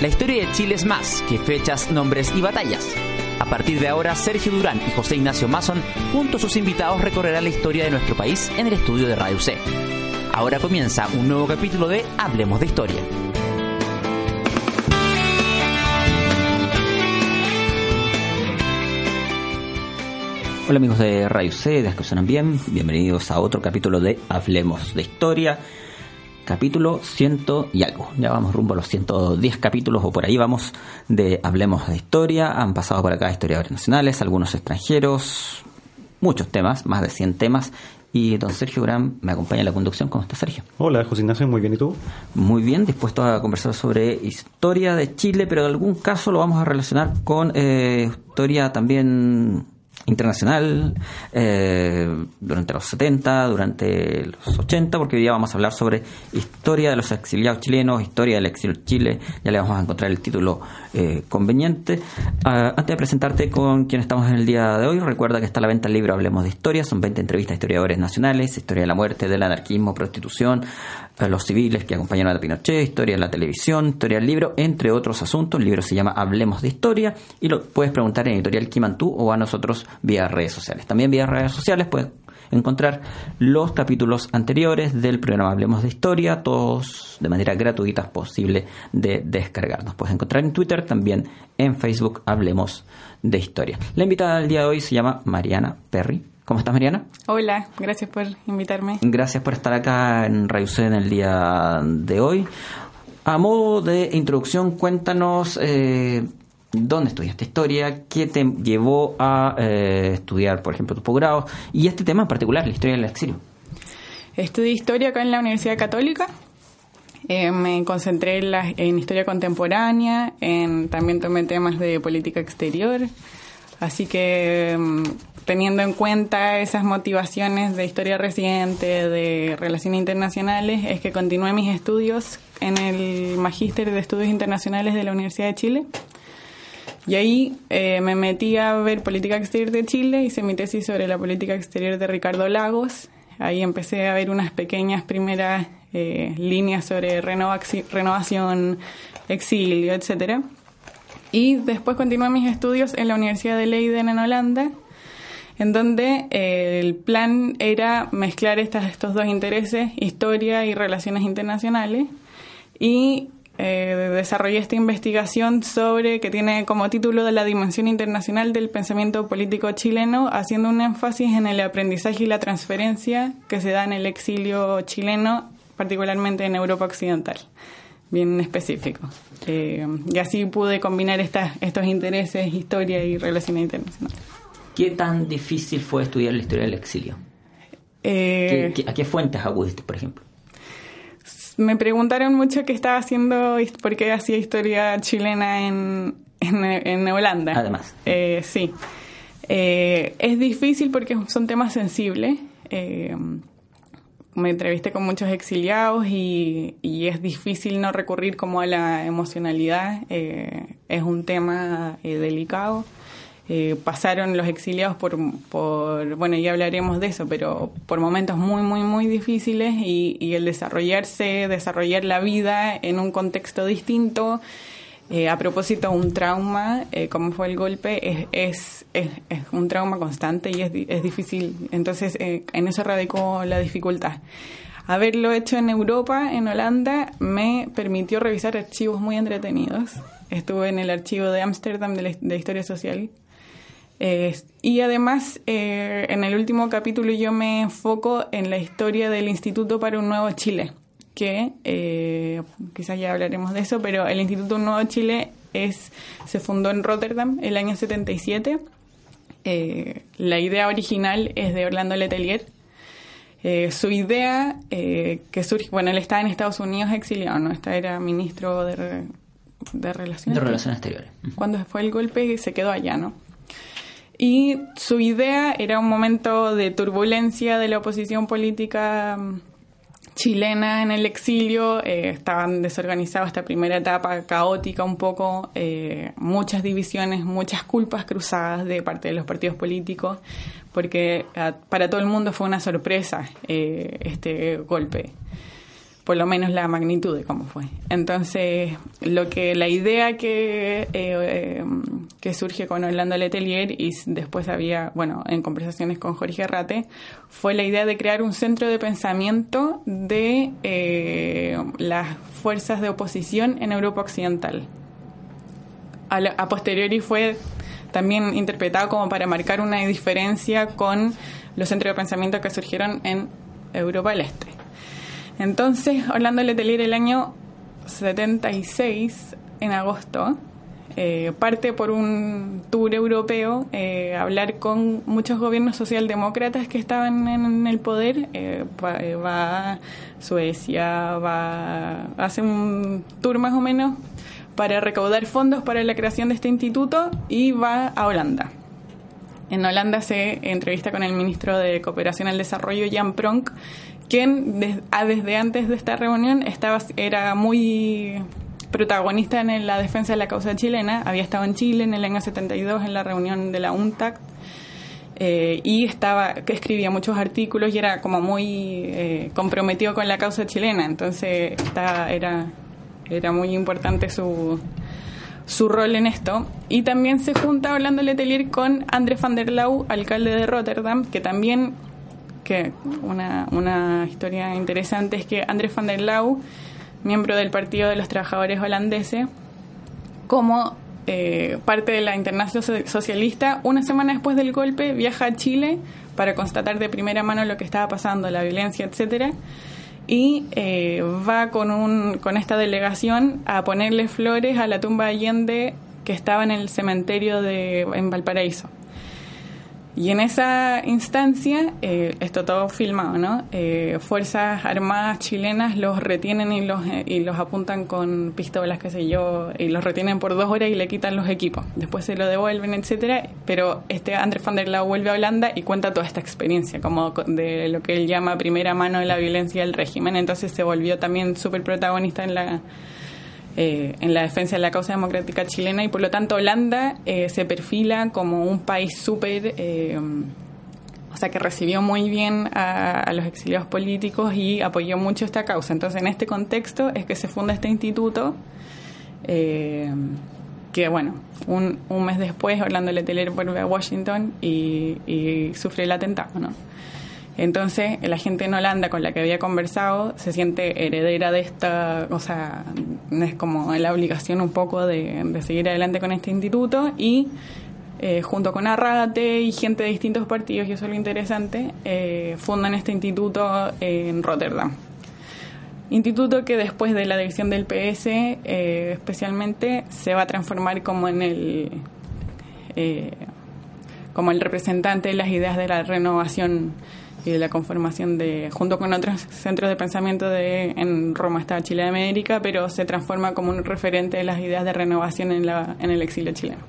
La historia de Chile es más que fechas, nombres y batallas. A partir de ahora, Sergio Durán y José Ignacio Mason, junto a sus invitados, recorrerán la historia de nuestro país en el estudio de Radio C. Ahora comienza un nuevo capítulo de Hablemos de Historia. Hola amigos de Radio C, de que bien, bienvenidos a otro capítulo de Hablemos de Historia, capítulo ciento y algo. Ya vamos rumbo a los 110 capítulos o por ahí vamos de Hablemos de Historia. Han pasado por acá historiadores nacionales, algunos extranjeros, muchos temas, más de 100 temas. Y don Sergio Gran me acompaña en la conducción. ¿Cómo está Sergio? Hola, José Ignacio, muy bien. ¿Y tú? Muy bien, dispuesto a conversar sobre historia de Chile, pero en algún caso lo vamos a relacionar con eh, historia también internacional eh, durante los 70, durante los 80, porque hoy día vamos a hablar sobre historia de los exiliados chilenos, historia del exilio Chile, ya le vamos a encontrar el título eh, conveniente. Ah, antes de presentarte con quien estamos en el día de hoy, recuerda que está a la venta el libro Hablemos de Historia, son 20 entrevistas a historiadores nacionales, historia de la muerte, del anarquismo, prostitución, los civiles que acompañaron a Pinochet, historia de la televisión, historia del libro, entre otros asuntos. El libro se llama Hablemos de Historia y lo puedes preguntar en Editorial Kimantú o a nosotros vía redes sociales. También vía redes sociales puedes encontrar los capítulos anteriores del programa Hablemos de Historia, todos de manera gratuita posible de descargar. Nos puedes encontrar en Twitter, también en Facebook Hablemos de Historia. La invitada del día de hoy se llama Mariana Perry ¿Cómo estás, Mariana? Hola, gracias por invitarme. Gracias por estar acá en Radio C en el día de hoy. A modo de introducción, cuéntanos eh, dónde estudiaste historia, qué te llevó a eh, estudiar, por ejemplo, tu posgrado y este tema en particular, la historia del exilio. Estudié historia acá en la Universidad Católica. Eh, me concentré en, en, historia contemporánea, en, también tomé temas de política exterior. Así que mm, teniendo en cuenta esas motivaciones de historia reciente, de relaciones internacionales, es que continué mis estudios en el Magíster de Estudios Internacionales de la Universidad de Chile. Y ahí eh, me metí a ver política exterior de Chile, hice mi tesis sobre la política exterior de Ricardo Lagos. Ahí empecé a ver unas pequeñas primeras eh, líneas sobre renovación, exilio, etcétera. Y después continué mis estudios en la Universidad de Leiden en Holanda, en donde eh, el plan era mezclar estas, estos dos intereses, historia y relaciones internacionales, y eh, desarrollé esta investigación sobre que tiene como título de la dimensión internacional del pensamiento político chileno, haciendo un énfasis en el aprendizaje y la transferencia que se da en el exilio chileno, particularmente en Europa Occidental, bien específico. Eh, y así pude combinar estos intereses, historia y relaciones internacionales. ¿Qué tan difícil fue estudiar la historia del exilio? Eh, a qué fuentes acudiste, por ejemplo? Me preguntaron mucho qué estaba haciendo, por qué hacía historia chilena en, en, Holanda. Además. Eh, sí. Eh, es difícil porque son temas sensibles. me entrevisté con muchos exiliados y, y, es difícil no recurrir como a la emocionalidad. es un tema delicado. Eh, pasaron los exiliados por, por, bueno, ya hablaremos de eso, pero por momentos muy, muy, muy difíciles y, el desarrollarse, desarrollar la vida en un contexto distinto, eh, a propósito, un trauma, eh, como fue el golpe, es, es, es, un trauma constante y es, es difícil. Entonces, en eso radicó la dificultad. Haberlo hecho en Europa, en Holanda, me permitió revisar archivos muy entretenidos. Estuve en el archivo de Ámsterdam de, de Historia Social, y además, eh, en el último capítulo yo me enfoco en la historia del Instituto para un Nuevo Chile, que eh, quizás ya hablaremos de eso, pero el Instituto Nuevo Chile es, se fundó en Rotterdam el año 77. Eh, la idea original es de Orlando Letelier. su idea que surge, bueno, él está en Estados Unidos exiliado, ¿no? Esta era ministro de, de Relaciones, de Relaciones Exteriores. Cuando fue el golpe se quedó allá, ¿no? Y su idea era un momento de turbulencia de la oposición política mm, chilena en el exilio, eh, estaban desorganizados esta primera etapa caótica un poco, eh, muchas divisiones, muchas culpas cruzadas de parte de los partidos políticos, porque ah, para todo el mundo fue una sorpresa eh, este golpe. Por lo menos la magnitud de cómo fue. Entonces, lo que la idea que, eh, eh, que surge con Orlando Letelier y después había, bueno, en conversaciones con Jorge Rate, fue la idea de crear un centro de pensamiento de eh, las fuerzas de oposición en Europa Occidental. A, a posteriori fue también interpretado como para marcar una diferencia con los centros de pensamiento que surgieron en Europa del Este. Entonces, Orlando Letelier el año 76, en agosto, eh, parte por un tour europeo eh, hablar con muchos gobiernos socialdemócratas que estaban en, el poder. Eh, va, a Suecia, va, hace un tour más o menos para recaudar fondos para la creación de este instituto y va a Holanda. En Holanda se entrevista con el ministro de Cooperación al Desarrollo, Jan Pronk, quien ah, desde antes de esta reunión estaba, era muy protagonista en la defensa de la causa chilena, había estado en Chile en el año 72 en la reunión de la UNTAC eh, y estaba que escribía muchos artículos y era como muy eh, comprometido con la causa chilena, entonces era, era muy importante su, su rol en esto. Y también se junta hablando Letelier con André van der Lau, alcalde de Rotterdam, que también que una, una historia interesante es que Andrés van der Lau, miembro del Partido de los Trabajadores Holandeses, como eh, parte de la Internacional Socialista, una semana después del golpe viaja a Chile para constatar de primera mano lo que estaba pasando, la violencia, etcétera, y eh, va con, un, con esta delegación a ponerle flores a la tumba de Allende que estaba en el cementerio de, en Valparaíso. Y en esa instancia, eh, esto todo filmado, ¿no? Eh, Fuerzas Armadas chilenas los retienen y los, eh, y los apuntan con pistolas, qué sé yo, y los retienen por dos horas y le quitan los equipos. Después se lo devuelven, etcétera. Pero este Andrés van der Lau vuelve a Holanda y cuenta toda esta experiencia, como de lo que él llama primera mano de la violencia del régimen. Entonces se volvió también súper protagonista en la eh, en la defensa de la causa democrática chilena y por lo tanto Holanda eh, se perfila como un país súper, eh, o sea, que recibió muy bien a, los exiliados políticos y apoyó mucho esta causa. Entonces, en este contexto es que se funda este instituto. que bueno, un, un mes después Orlando Letelier vuelve a Washington y, y sufre el atentado, ¿no? Entonces, la gente en Holanda con la que había conversado se siente heredera de esta, o sea, es como la obligación un poco de, seguir adelante con este instituto y eh, junto con Arrate y gente de distintos partidos, y eso es lo interesante, eh, fundan este instituto en Rotterdam. Instituto que después de la división del PS, eh, especialmente, se va a transformar como en el como el representante de las ideas de la renovación y de la conformación de, junto con otros centros de pensamiento de, en Roma está Chile de América, pero se transforma como un referente de las ideas de renovación en, la, en el exilio chileno.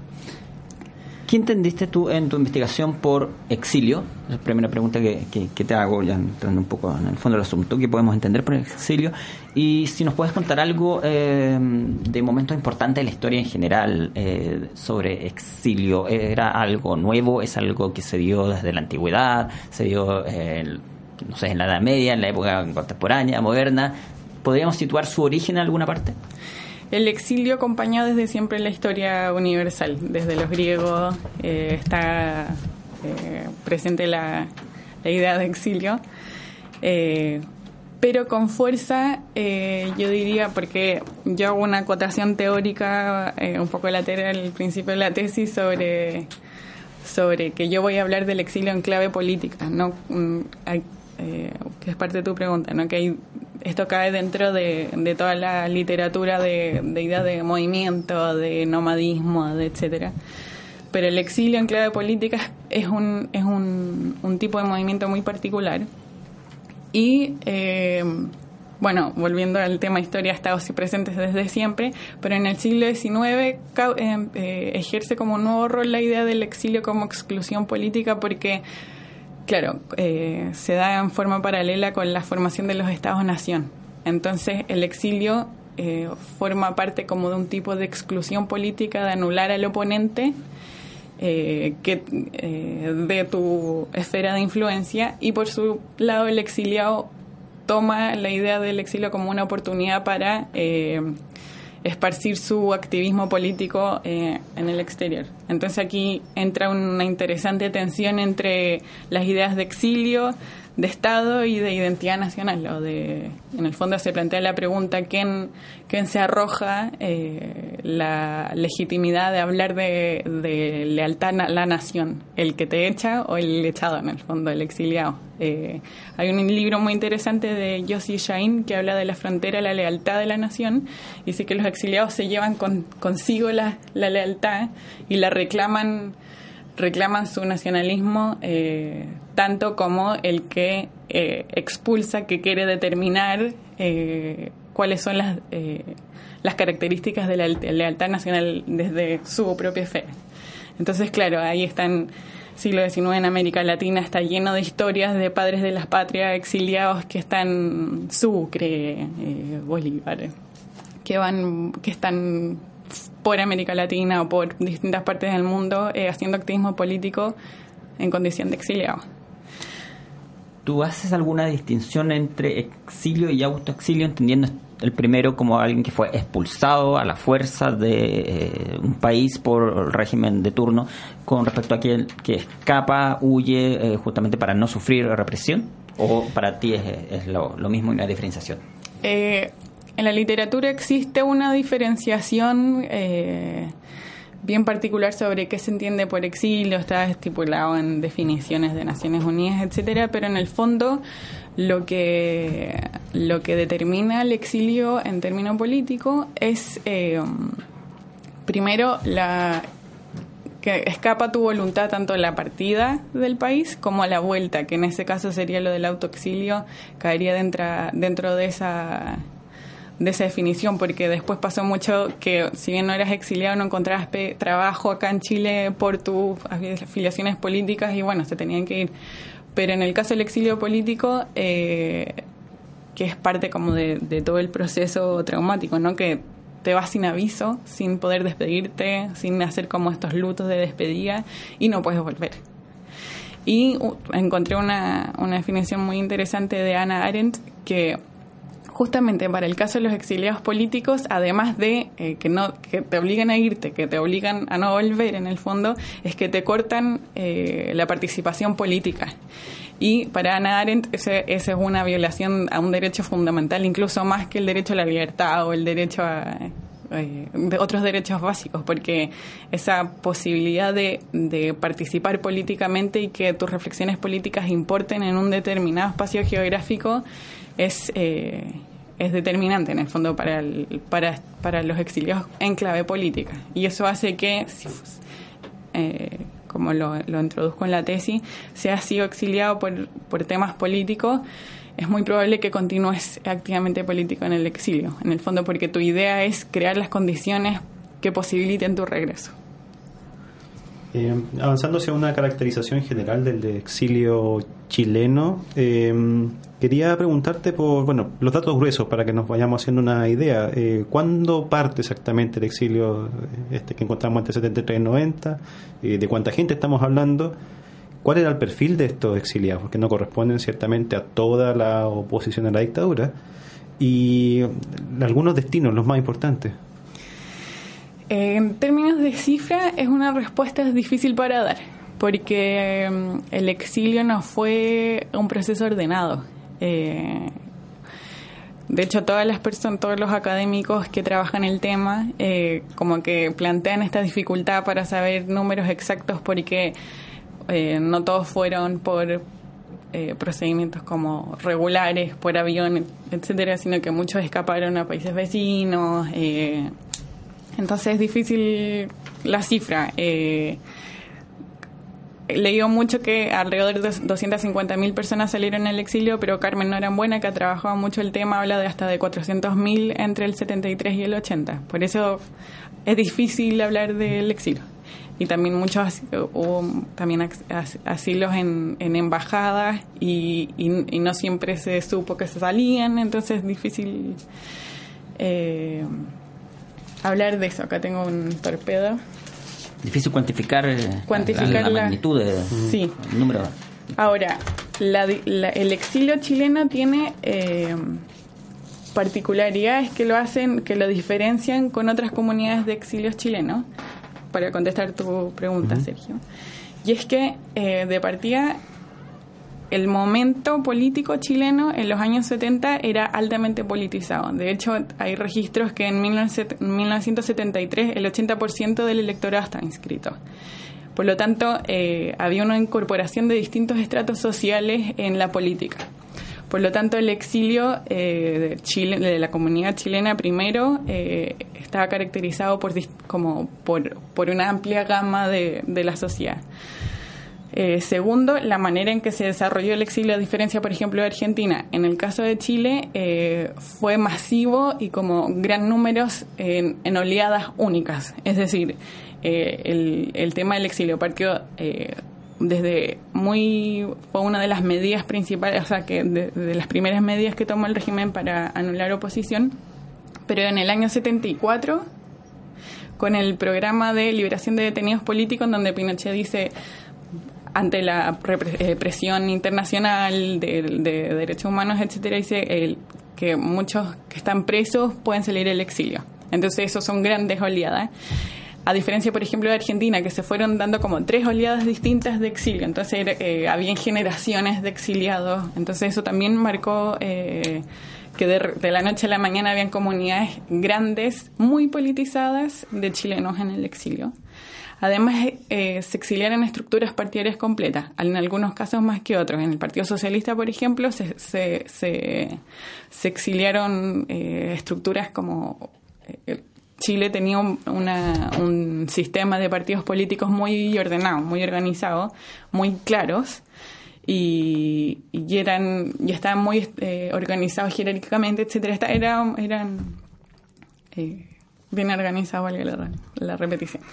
¿Qué entendiste tú en tu investigación por exilio? La primera pregunta que, que, te hago, ya entrando un poco en el fondo del asunto, ¿qué podemos entender por exilio? Y si nos puedes contar algo eh, de momentos importantes de la historia en general eh, sobre exilio. ¿Era algo nuevo? ¿Es algo que se dio desde la antigüedad? ¿Se dio, no sé, en la Edad Media, en la época contemporánea, moderna? ¿Podríamos situar su origen en alguna parte? El exilio acompañó desde siempre la historia universal, desde los griegos eh, está eh, presente la, idea de exilio, eh, pero con fuerza, yo diría, porque yo hago una acotación teórica un poco lateral al principio de la tesis sobre, sobre que yo voy a hablar del exilio en clave política, no mm, que es parte de tu pregunta, ¿no? que hay esto cae dentro de, toda la literatura de, de ideas de movimiento, de nomadismo, de etcétera. Pero el exilio en clave política es un, es un, tipo de movimiento muy particular. Y eh, bueno, volviendo al tema historia, ha estado presentes desde siempre, pero en el siglo XIX eh, eh, ejerce como un nuevo rol la idea del exilio como exclusión política porque Claro, eh, se da en forma paralela con la formación de los estados-nación. Entonces, el exilio eh, forma parte como de un tipo de exclusión política, de anular al oponente eh, que, de tu esfera de influencia, y por su lado, el exiliado toma la idea del exilio como una oportunidad para eh, esparcir su activismo político eh, en el exterior. Entonces aquí entra una interesante tensión entre las ideas de exilio, de Estado y de identidad nacional. O de, en el fondo se plantea la pregunta quién, quién se arroja eh, la legitimidad de hablar de, de, lealtad a la nación, el que te echa o el echado, en el fondo, el exiliado. Eh, hay un libro muy interesante de Yossi Shain que habla de la frontera, la lealtad de la nación, dice que los exiliados se llevan con, consigo la, la lealtad y la reclaman reclaman su nacionalismo eh, tanto como el que eh, expulsa, que quiere determinar eh, cuáles son las, las características de la lealtad nacional desde su propia fe. Entonces, claro, ahí están siglo XIX en América Latina está lleno de historias de padres de las patrias exiliados que están Sucre, Bolívar, que van, que están por América Latina o por distintas partes del mundo eh, haciendo activismo político en condición de exiliado. ¿Tú haces alguna distinción entre exilio y autoexilio, entendiendo el primero como alguien que fue expulsado a la fuerza de eh, un país por el régimen de turno, con respecto a aquel que escapa, huye, eh, justamente para no sufrir represión? ¿O para ti es, lo, lo, mismo y una diferenciación? Eh, en la literatura existe una diferenciación eh, bien particular sobre qué se entiende por exilio, está estipulado en definiciones de Naciones Unidas, etcétera, pero en el fondo lo que lo que determina el exilio en términos políticos es eh, primero la que escapa tu voluntad tanto a la partida del país como a la vuelta, que en ese caso sería lo del autoexilio, caería dentro, dentro de esa de esa definición, porque después pasó mucho que si bien no eras exiliado, no encontrabas trabajo acá en Chile por tus afiliaciones políticas y bueno, se tenían que ir. Pero en el caso del exilio político, eh, que es parte como de, todo el proceso traumático, ¿no? Que te vas sin aviso, sin poder despedirte, sin hacer como estos lutos de despedida y no puedes volver. Y uh, encontré una, una definición muy interesante de Ana Arendt que justamente para el caso de los exiliados políticos, además de eh, que no que te obligan a irte, que te obligan a no volver en el fondo, es que te cortan eh, la participación política. Y para Ana Arendt esa es una violación a un derecho fundamental, incluso más que el derecho a la libertad o el derecho a eh, de otros derechos básicos, porque esa posibilidad de, participar políticamente y que tus reflexiones políticas importen en un determinado espacio geográfico es, eh, es determinante en el fondo para, para, para los exiliados en clave política. Y eso hace que, eh, como lo, lo, introduzco en la tesis, si has sido exiliado por, por temas políticos, es muy probable que continúes activamente político en el exilio, en el fondo porque tu idea es crear las condiciones que posibiliten tu regreso. Eh, avanzando hacia una caracterización general del exilio chileno, eh, quería preguntarte por bueno los datos gruesos para que nos vayamos haciendo una idea. Eh, ¿Cuándo parte exactamente el exilio este que encontramos entre 73 y 90? ¿De cuánta gente estamos hablando? ¿Cuál era el perfil de estos exiliados? Porque no corresponden ciertamente a toda la oposición a la dictadura. Y algunos destinos, los más importantes. En términos de cifra, es una respuesta difícil para dar, porque mm, el exilio no fue un proceso ordenado. Eh, de hecho, todas las personas, todos los académicos que trabajan el tema, eh, como que plantean esta dificultad para saber números exactos, porque eh, no todos fueron por procedimientos como regulares, por avión, etcétera, sino que muchos escaparon a países vecinos. Entonces es difícil la cifra. Eh, leído mucho que alrededor de 250.000 personas salieron al exilio, pero Carmen no buena, que ha trabajado mucho el tema, habla de hasta de 400.000 entre el 73 y el 80. Por eso es difícil hablar del exilio. Y también muchos hubo también asilos en, en embajadas y, y, no siempre se supo que se salían, entonces es difícil. Eh, hablar de eso. Acá tengo un torpedo. Difícil cuantificar, eh, cuantificar la, magnitud del sí. número. Ahora, el exilio chileno tiene eh, particularidades que lo hacen, que lo diferencian con otras comunidades de exilios chilenos, para contestar tu pregunta, Sergio. Y es que, eh, de partida, el momento político chileno en los años 70 era altamente politizado. De hecho, hay registros que en 1973 el 80% del electorado está inscrito. Por lo tanto, eh, había una incorporación de distintos estratos sociales en la política. Por lo tanto, el exilio eh, de, Chile, de la comunidad chilena primero eh, estaba caracterizado por, como por, una amplia gama de, la sociedad. segundo, la manera en que se desarrolló el exilio, a diferencia, por ejemplo, de Argentina. En el caso de Chile, fue masivo y como gran números en, en oleadas únicas. Es decir, eh, el, el, tema del exilio partió eh, desde muy fue una de las medidas principales, o sea, que de, las primeras medidas que tomó el régimen para anular oposición, pero en el año 74 con el programa de liberación de detenidos políticos donde Pinochet dice ante la represión internacional de, de derechos humanos, etcétera, dice que muchos que están presos pueden salir del exilio. Entonces, eso son grandes oleadas a diferencia, por ejemplo, de Argentina, que se fueron dando como tres oleadas distintas de exilio. Entonces, eh, habían generaciones de exiliados. Entonces, eso también marcó eh, que de, la noche a la mañana habían comunidades grandes, muy politizadas, de chilenos en el exilio. Además, eh, se exiliaron estructuras partidarias completas, en algunos casos más que otros. En el Partido Socialista, por ejemplo, se, se, se, exiliaron estructuras como Chile tenía un, sistema de partidos políticos muy ordenado, muy organizado, muy claros y, eran y estaban muy eh, organizados jerárquicamente, etcétera. Era, eran eh, bien organizados, valga la, la repetición.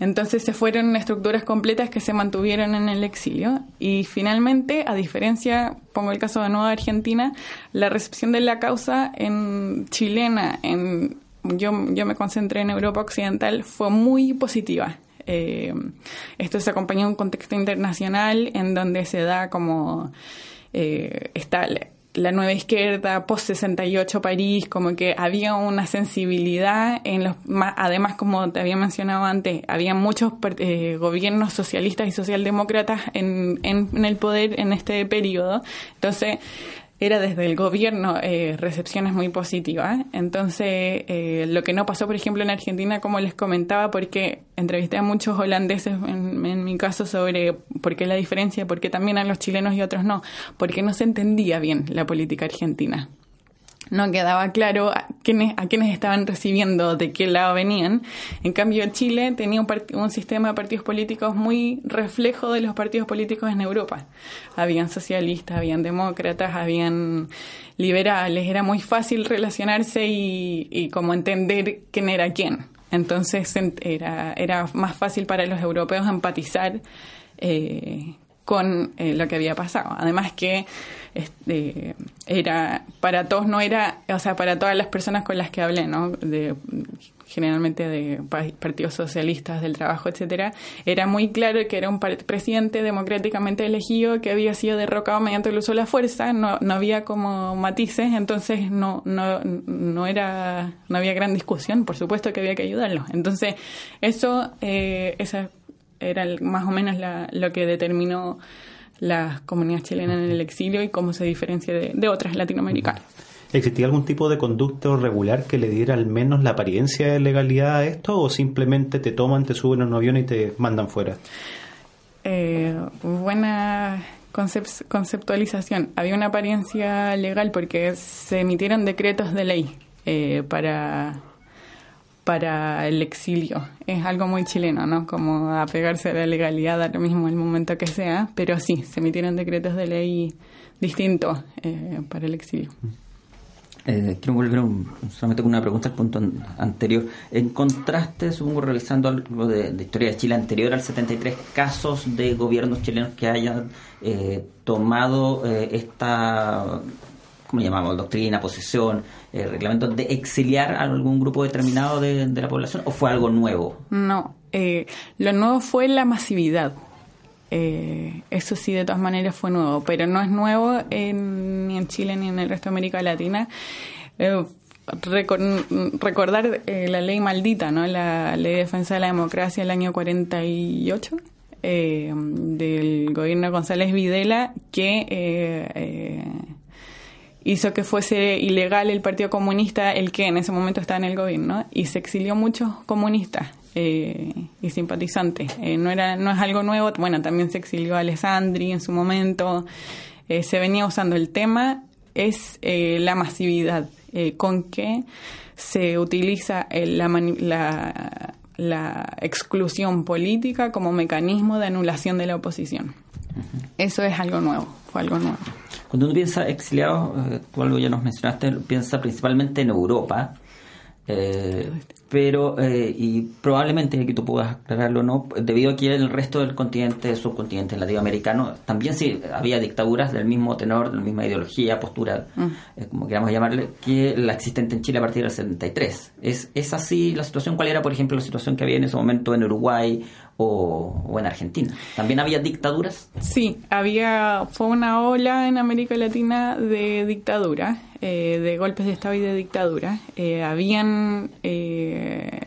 Entonces se fueron estructuras completas que se mantuvieron en el exilio y finalmente, a diferencia, pongo el caso de Nueva Argentina, la recepción de la causa en chilena en yo, yo me concentré en Europa Occidental, fue muy positiva. Eh, esto se acompañó de un contexto internacional en donde se da como eh, está la nueva izquierda, post 68 París, como que había una sensibilidad en los además como te había mencionado antes, había muchos eh, gobiernos socialistas y socialdemócratas en, en, en el poder en este periodo. Entonces, era desde el gobierno eh, recepciones muy positivas. Entonces, eh, lo que no pasó, por ejemplo, en Argentina, como les comentaba, porque entrevisté a muchos holandeses, en, en, mi caso, sobre por qué la diferencia, por qué también a los chilenos y otros no, porque no se entendía bien la política argentina no quedaba claro a quiénes, a estaban recibiendo, de qué lado venían. En cambio, Chile tenía un, un, sistema de partidos políticos muy reflejo de los partidos políticos en Europa. Habían socialistas, habían demócratas, habían liberales. Era muy fácil relacionarse y, y como entender quién era quién. Entonces era, era más fácil para los europeos empatizar eh, con eh, lo que había pasado. Además que este, era para todos no era, o sea, para todas las personas con las que hablé, ¿no? De, generalmente de partidos socialistas del trabajo, etcétera, era muy claro que era un presidente democráticamente elegido que había sido derrocado mediante el uso de la fuerza, no, no había como matices, entonces no, no, no era, no había gran discusión, por supuesto que había que ayudarlo. Entonces, eso, eh, esa era más o menos lo que determinó las comunidades chilenas en el exilio y cómo se diferencia de, otras latinoamericanas. ¿Existía algún tipo de conducto regular que le diera al menos la apariencia de legalidad a esto o simplemente te toman, te suben a un avión y te mandan fuera? Eh, buena conceptualización. Había una apariencia legal porque se emitieron decretos de ley eh, para para el exilio. Es algo muy chileno, ¿no? Como apegarse a la legalidad a lo mismo el momento que sea, pero sí, se emitieron decretos de ley distintos eh, para el exilio. Eh, quiero volver solamente con una pregunta al punto anterior. En contraste, supongo, realizando algo de, historia de Chile anterior al 73, casos de gobiernos chilenos que hayan eh, tomado esta ¿cómo llamamos? Doctrina, posesión, eh, reglamento, de exiliar a algún grupo determinado de, la población o fue algo nuevo? No, eh, lo nuevo fue la masividad. Eh, eso sí, de todas maneras fue nuevo, pero no es nuevo ni en Chile ni en el resto de América Latina. Eh, recordar eh, la ley maldita, ¿no? La ley de defensa de la democracia del año 48 del gobierno González Videla que hizo que fuese ilegal el Partido Comunista, el que en ese momento estaba en el gobierno, y se exilió muchos comunistas eh, y simpatizantes. Eh, no, era, no es algo nuevo, bueno, también se exilió a Alessandri en su momento, eh, se venía usando el tema, es la masividad, con que se utiliza la, la, la exclusión política como mecanismo de anulación de la oposición. Eso es algo nuevo, fue algo nuevo. Cuando uno piensa exiliado, tú algo ya nos mencionaste, piensa principalmente en Europa. Eh, pero eh, y probablemente que tú puedas aclararlo no debido a que en el resto del continente subcontinente latinoamericano también sí había dictaduras del mismo tenor de la misma ideología postura mm. eh, como queramos llamarle que la existente en Chile a partir del 73 es es así la situación cuál era por ejemplo la situación que había en ese momento en Uruguay o, en Argentina. ¿También había dictaduras? Sí, había, fue una ola en América Latina de dictadura, eh, de golpes de Estado y de dictadura. Eh, habían, eh,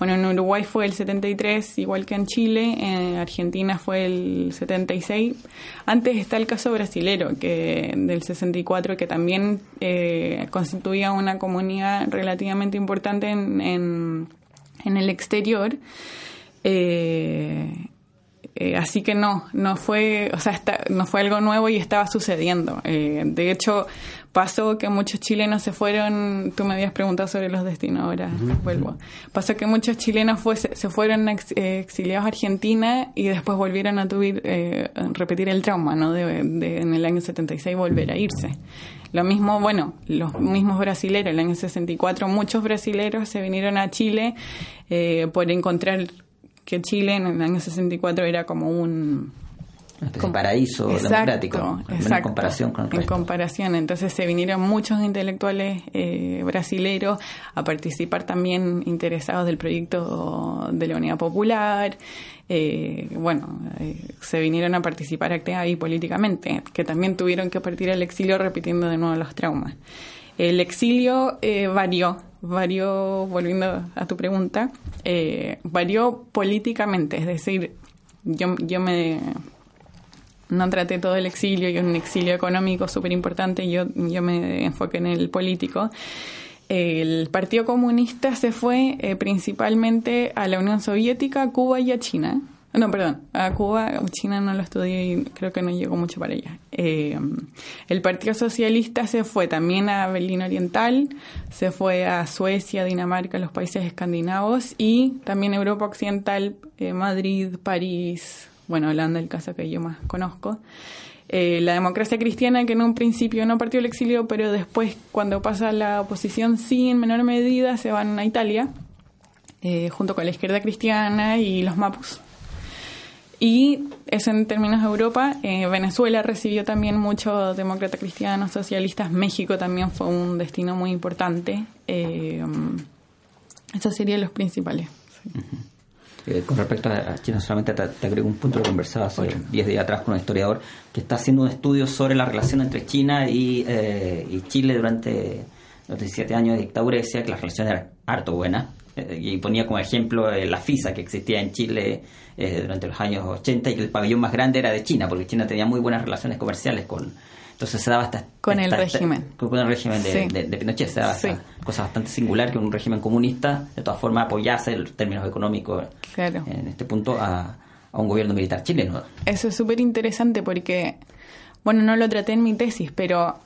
bueno, en Uruguay fue el 73, igual que en Chile, en Argentina fue el 76. Antes está el caso brasilero, que del 64, que también constituía una comunidad relativamente importante en, en el exterior. Eh, eh, así que no, no fue, o sea, no fue algo nuevo y estaba sucediendo. Eh, de hecho, pasó que muchos chilenos se fueron, tú me habías preguntado sobre los destinos, ahora vuelvo. Pasó que muchos chilenos fue, se fueron exiliados a Argentina y después volvieron a tuvir, repetir el trauma, ¿no? De, en el año 76 volver a irse. Lo mismo, bueno, los mismos brasileros, en el año 64 muchos brasileros se vinieron a Chile por encontrar que Chile en el año 64 era como un paraíso democrático en comparación con En comparación, entonces se vinieron muchos intelectuales eh, brasileros a participar también interesados del proyecto de la Unidad Popular. Eh, bueno, eh, se vinieron a participar activa y políticamente, que también tuvieron que partir al exilio repitiendo de nuevo los traumas. El exilio eh, varió, varió, volviendo a tu pregunta, eh, varió políticamente, es decir, yo, yo me no traté todo el exilio, y un exilio económico súper importante, yo, yo me enfoqué en el político. El Partido Comunista se fue eh, principalmente a la Unión Soviética, Cuba y a China. No, perdón, a Cuba, China no lo estudié y creo que no llegó mucho para allá. Eh, el Partido Socialista se fue también a Berlín Oriental, se fue a Suecia, Dinamarca, los países escandinavos y también Europa Occidental, eh, Madrid, París, bueno, Holanda, el caso que yo más conozco. Eh, la democracia cristiana, que en un principio no partió el exilio, pero después, cuando pasa la oposición, sí, en menor medida, se van a Italia, junto con la izquierda cristiana y los mapus. Y eso en términos de Europa. Eh, Venezuela recibió también muchos demócratas cristianos, socialistas. México también fue un destino muy importante. Eh, esos serían los principales. Eh, con respecto a China, solamente te, agrego un punto que conversaba hace 10 días atrás con un historiador que está haciendo un estudio sobre la relación entre China y, y Chile durante los 17 años de dictadura y decía que la relación era harto buena eh, y ponía como ejemplo eh, la FISA que existía en Chile eh, durante los años 80 y que el pabellón más grande era de China, porque China tenía muy buenas relaciones comerciales con... Entonces se daba hasta... Con el régimen. con el régimen de, Pinochet, se daba cosa bastante singular que un régimen comunista de todas formas apoyase en términos económicos en este punto a, un gobierno militar chileno. Eso es súper interesante porque, bueno, no lo traté en mi tesis, pero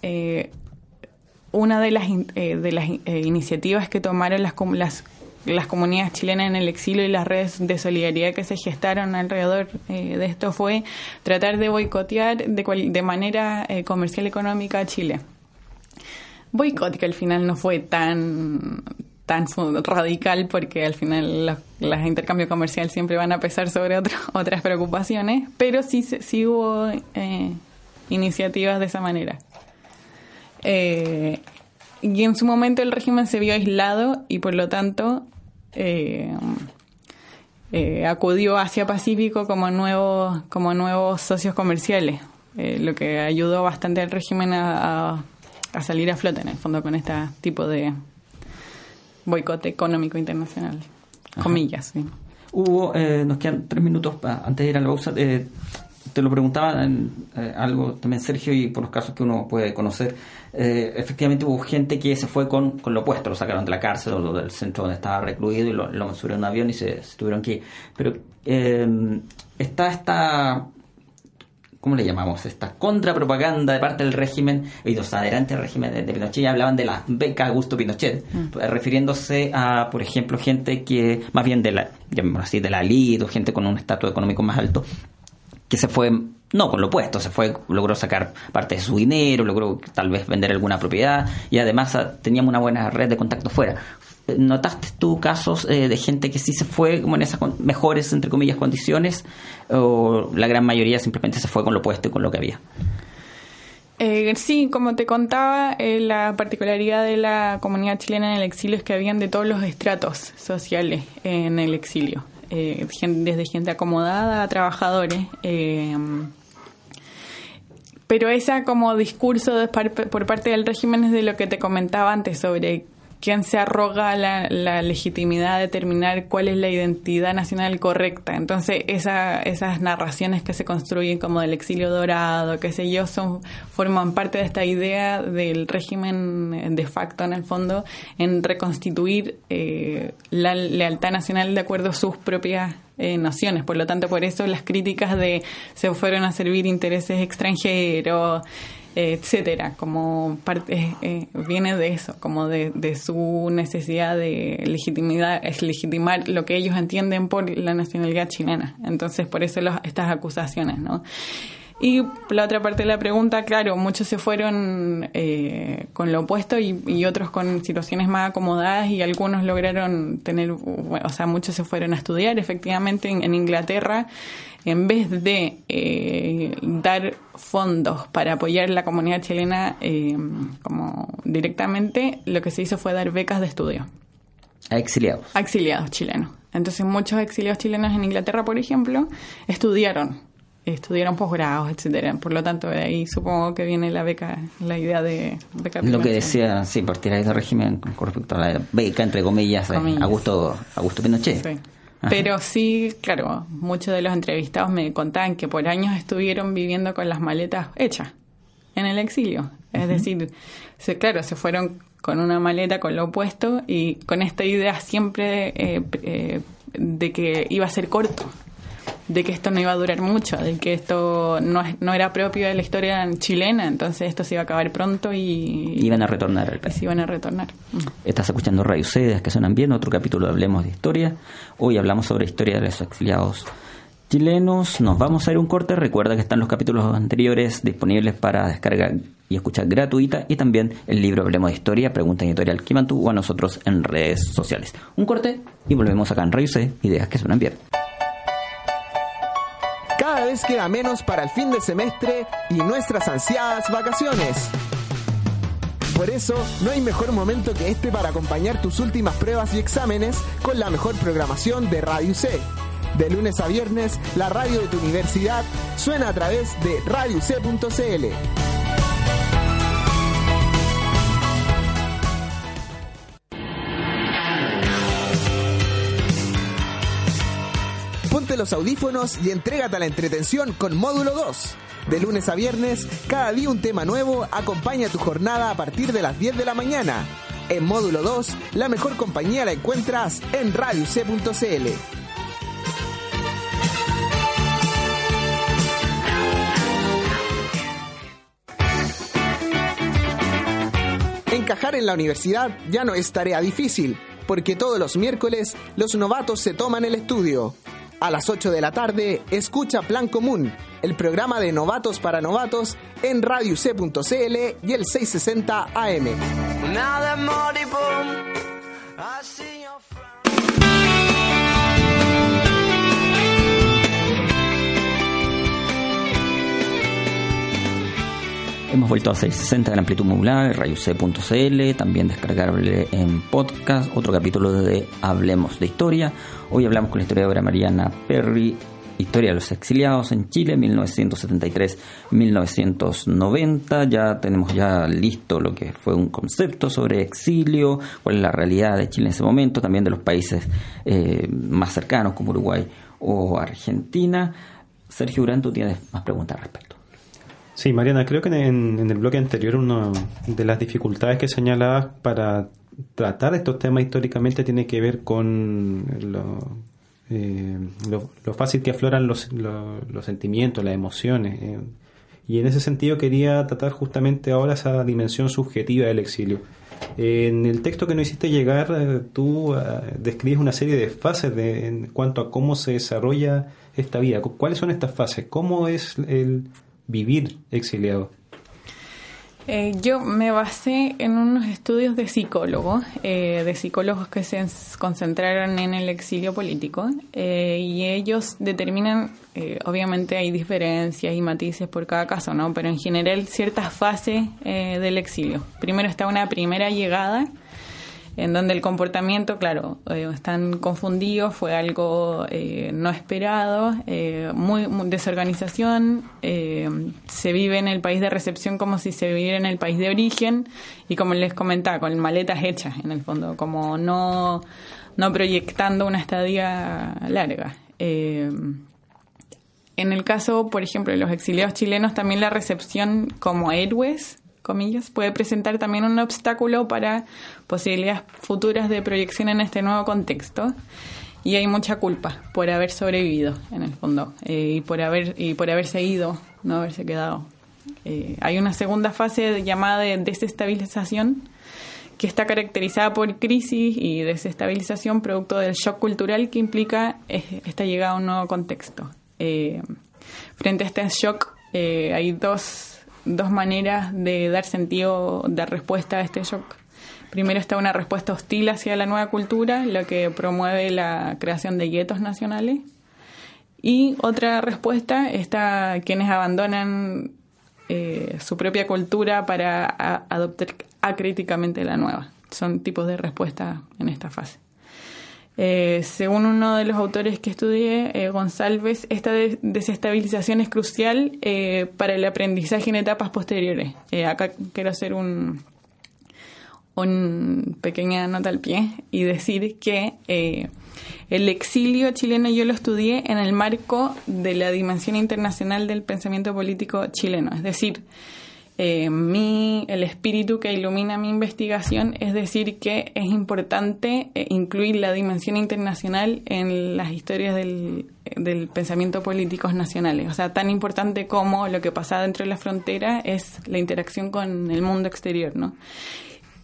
una de las, de las iniciativas que tomaron las, las las comunidades chilenas en el exilio y las redes de solidaridad que se gestaron alrededor eh, de esto fue tratar de boicotear de, de manera eh, comercial económica a Chile. Boicot que al final no fue tan tan radical porque al final los, intercambios comerciales siempre van a pesar sobre otras preocupaciones, pero sí, sí hubo eh, iniciativas de esa manera. y en su momento el régimen se vio aislado y por lo tanto eh, eh, acudió a Asia Pacífico como nuevos, como nuevos socios comerciales, eh, lo que ayudó bastante al régimen a, a, salir a flote en el fondo con este tipo de boicote económico internacional. Comillas, sí. Hubo, eh, nos quedan tres minutos antes de ir a la pausa. Eh, te lo preguntaba en, eh, algo también Sergio y por los casos que uno puede conocer. efectivamente hubo gente que se fue con, con, lo opuesto, lo sacaron de la cárcel o del centro donde estaba recluido y lo, lo subieron a un avión y se, se tuvieron que ir. Pero está esta ¿cómo le llamamos? Esta contrapropaganda de parte del régimen y los adherentes al régimen de, Pinochet ya hablaban de la beca Augusto Pinochet, mm. eh, refiriéndose a, por ejemplo, gente que, más bien de la, así, de la LID o gente con un estatus económico más alto, que se fue no con lo opuesto, se fue, logró sacar parte de su dinero, logró tal vez vender alguna propiedad y además ah, teníamos una buena red de contacto fuera. ¿Notaste tú casos eh, de gente que sí se fue como en esas mejores, entre comillas, condiciones? ¿O la gran mayoría simplemente se fue con lo opuesto y con lo que había? Eh, sí, como te contaba, eh, la particularidad de la comunidad chilena en el exilio es que habían de todos los estratos sociales en el exilio, desde gente acomodada a trabajadores. pero esa como discurso de por parte del régimen es de lo que te comentaba antes sobre quién se arroga la, legitimidad de determinar cuál es la identidad nacional correcta. Entonces, esa, esas narraciones que se construyen como del exilio dorado, qué sé yo, son, forman parte de esta idea del régimen de facto, en el fondo, en reconstituir eh, la lealtad nacional de acuerdo a sus propias eh, nociones. Por lo tanto, por eso las críticas de se fueron a servir intereses extranjeros, etcétera, como parte, eh, viene de eso, como de, de, su necesidad de legitimidad, es legitimar lo que ellos entienden por la nacionalidad chilena. Entonces, por eso estas acusaciones, ¿no? Y la otra parte de la pregunta, claro, muchos se fueron eh, con lo opuesto y, otros con situaciones más acomodadas y algunos lograron tener, o sea, muchos se fueron a estudiar efectivamente en, Inglaterra. En vez de eh, dar fondos para apoyar la comunidad chilena eh, como directamente, lo que se hizo fue dar becas de estudio. A exiliados. A exiliados chilenos. Entonces muchos exiliados chilenos en Inglaterra, por ejemplo, estudiaron estudiaron posgrados, etcétera. Por lo tanto, de ahí supongo que viene la beca, la idea de beca. Lo que decía, sí, por tirar de régimen con respecto a la beca, entre comillas, Augusto, Augusto Pinochet. Pero sí, claro, muchos de los entrevistados me contaban que por años estuvieron viviendo con las maletas hechas en el exilio. Es decir, se, claro, se fueron con una maleta con lo opuesto y con esta idea siempre eh, eh, de que iba a ser corto de que esto no iba a durar mucho, de que esto no, no era propio de la historia chilena, entonces esto se iba a acabar pronto y... Iban a retornar al país. iban a retornar. Mm. Estás escuchando Radio Cedes, que suenan bien, otro capítulo de Hablemos de Historia. Hoy hablamos sobre historia de los exiliados chilenos. Nos vamos a ir un corte. Recuerda que están los capítulos anteriores disponibles para descargar y escuchar gratuita y también el libro Hablemos de Historia, Pregunta Editorial que mantuvo a nosotros en redes sociales. Un corte y volvemos acá en Radio C, Ideas que suenan bien. Cada vez queda menos para el fin de semestre y nuestras ansiadas vacaciones. Por eso, no hay mejor momento que este para acompañar tus últimas pruebas y exámenes con la mejor programación de Radio C. De lunes a viernes, la radio de tu universidad suena a través de radioc.cl. los audífonos y entrégate a la entretención con Módulo 2. De lunes a viernes, cada día un tema nuevo acompaña tu jornada a partir de las 10 de la mañana. En Módulo 2, la mejor compañía la encuentras en radioc.cl. Encajar en la universidad ya no es tarea difícil, porque todos los miércoles los novatos se toman el estudio. A las 8 de la tarde, escucha Plan Común, el programa de novatos para novatos en Radio C.cl y el 660 AM. Hemos vuelto a 660 en amplitud modular, rayuc.cl, también descargable en podcast, otro capítulo de Hablemos de Historia. Hoy hablamos con la historiadora Mariana Perry, Historia de los exiliados en Chile, 1973-1990. Ya tenemos ya listo lo que fue un concepto sobre exilio, cuál es la realidad de Chile en ese momento, también de los países eh, más cercanos como Uruguay o Argentina. Sergio Urán, tú tienes más preguntas al respecto. Sí, Mariana, creo que en, el bloque anterior una de las dificultades que señalabas para tratar estos temas históricamente tiene que ver con lo, eh, fácil que afloran los, sentimientos, las emociones. Eh. y en ese sentido quería tratar justamente ahora esa dimensión subjetiva del exilio. en el texto que nos hiciste llegar, eh, tú describes una serie de fases en cuanto a cómo se desarrolla esta vida. ¿Cuáles son estas fases? ¿Cómo es el vivir exiliado? Eh, yo me basé en unos estudios de psicólogos, eh, de psicólogos que se concentraron en el exilio político, eh, y ellos determinan, obviamente hay diferencias y matices por cada caso, ¿no? Pero en general ciertas fases del exilio. Primero está una primera llegada, en donde el comportamiento, claro, eh, están confundidos, fue algo eh, no esperado, eh, muy, desorganización, se vive en el país de recepción como si se viviera en el país de origen y como les comentaba, con maletas hechas en el fondo, como no, no proyectando una estadía larga. en el caso, por ejemplo, de los exiliados chilenos, también la recepción como héroes puede presentar también un obstáculo para posibilidades futuras de proyección en este nuevo contexto. Y hay mucha culpa por haber sobrevivido, en el fondo, eh, y por haber y por haberse ido, no haberse quedado. Eh, hay una segunda fase llamada de desestabilización, que está caracterizada por crisis y desestabilización producto del shock cultural que implica eh, esta llegada a un nuevo contexto. frente a este shock hay dos dos maneras de dar sentido, dar respuesta a este shock. Primero está una respuesta hostil hacia la nueva cultura, lo que promueve la creación de guetos nacionales. Y otra respuesta está quienes abandonan eh, su propia cultura para adoptar acríticamente la nueva. Son tipos de respuesta en esta fase. Eh, según uno de los autores que estudié, eh, González, esta desestabilización es crucial eh, para el aprendizaje en etapas posteriores. acá quiero hacer un, un pequeña nota al pie y decir que el exilio chileno yo lo estudié en el marco de la dimensión internacional del pensamiento político chileno. Es decir, eh, mi, el espíritu que ilumina mi investigación es decir que es importante eh, incluir la dimensión internacional en las historias del, del pensamiento políticos nacionales. O sea, tan importante como lo que pasa dentro de la frontera es la interacción con el mundo exterior, ¿no?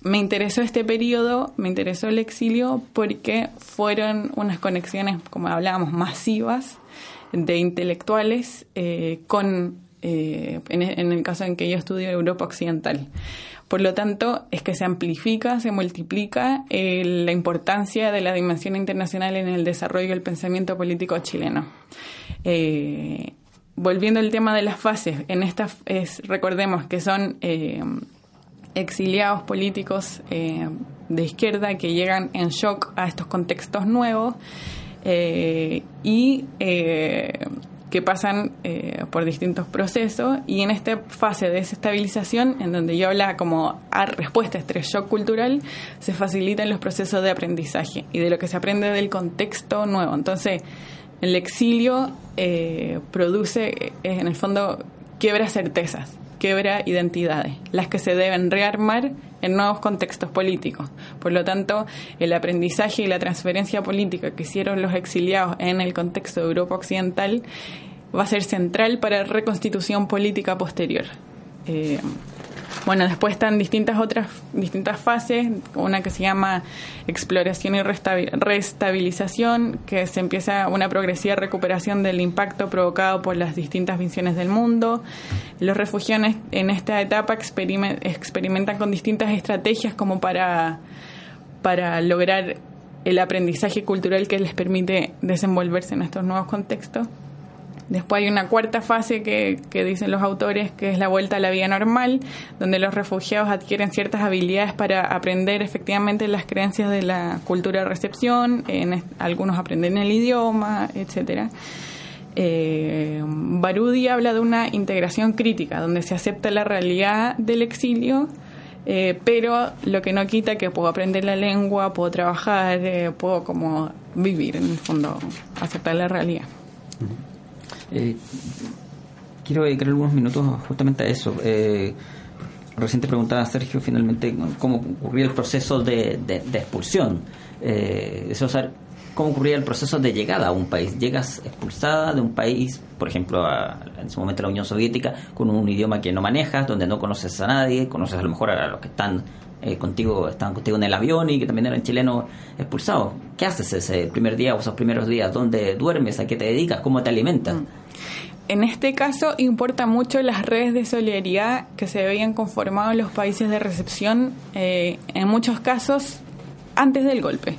Me interesó este periodo, me interesó el exilio porque fueron unas conexiones, como hablábamos, masivas de intelectuales eh, con eh, en, el caso en que yo estudio Europa Occidental. Por lo tanto, es que se amplifica, se multiplica eh, la importancia de la dimensión internacional en el desarrollo del pensamiento político chileno. Eh, volviendo al tema de las fases, en estas recordemos que son exiliados políticos de izquierda que llegan en shock a estos contextos nuevos y que pasan eh, por distintos procesos y en esta fase de desestabilización, en donde yo habla como a respuesta a este shock cultural, se facilitan los procesos de aprendizaje y de lo que se aprende del contexto nuevo. Entonces, el exilio eh, produce, eh, en el fondo, quiebra certezas, quiebra identidades, las que se deben rearmar en nuevos contextos políticos. Por lo tanto, el aprendizaje y la transferencia política que hicieron los exiliados en el contexto de Europa Occidental va a ser central para la reconstitución política posterior. Eh, bueno, después están distintas otras distintas fases, una que se llama exploración y restabilización, que se empieza una progresiva recuperación del impacto provocado por las distintas visiones del mundo. Los refugiados en esta etapa experimentan con distintas estrategias como para, para lograr el aprendizaje cultural que les permite desenvolverse en estos nuevos contextos. Después hay una cuarta fase que, que, dicen los autores que es la vuelta a la vida normal, donde los refugiados adquieren ciertas habilidades para aprender efectivamente las creencias de la cultura de recepción, en, algunos aprenden el idioma, etcétera. Eh, Barudi habla de una integración crítica, donde se acepta la realidad del exilio, eh, pero lo que no quita que puedo aprender la lengua, puedo trabajar, eh, puedo como vivir, en el fondo, aceptar la realidad. Eh, quiero dedicar algunos minutos justamente a eso. Eh, recién te preguntaba, Sergio, finalmente, cómo ocurría el proceso de, expulsión. Eh, eso, cómo ocurría el proceso de llegada a un país. Llegas expulsada de un país, por ejemplo, en ese momento la Unión Soviética, con un idioma que no manejas, donde no conoces a nadie, conoces a lo mejor a los que están eh, contigo, estaban contigo en el avión y que también eran chilenos expulsados. ¿Qué haces ese primer día o esos primeros días? ¿Dónde duermes? ¿A qué te dedicas? ¿Cómo te alimentas? Mm. En este caso importa mucho las redes de solidaridad que se habían conformado en los países de recepción, eh, en muchos casos antes del golpe.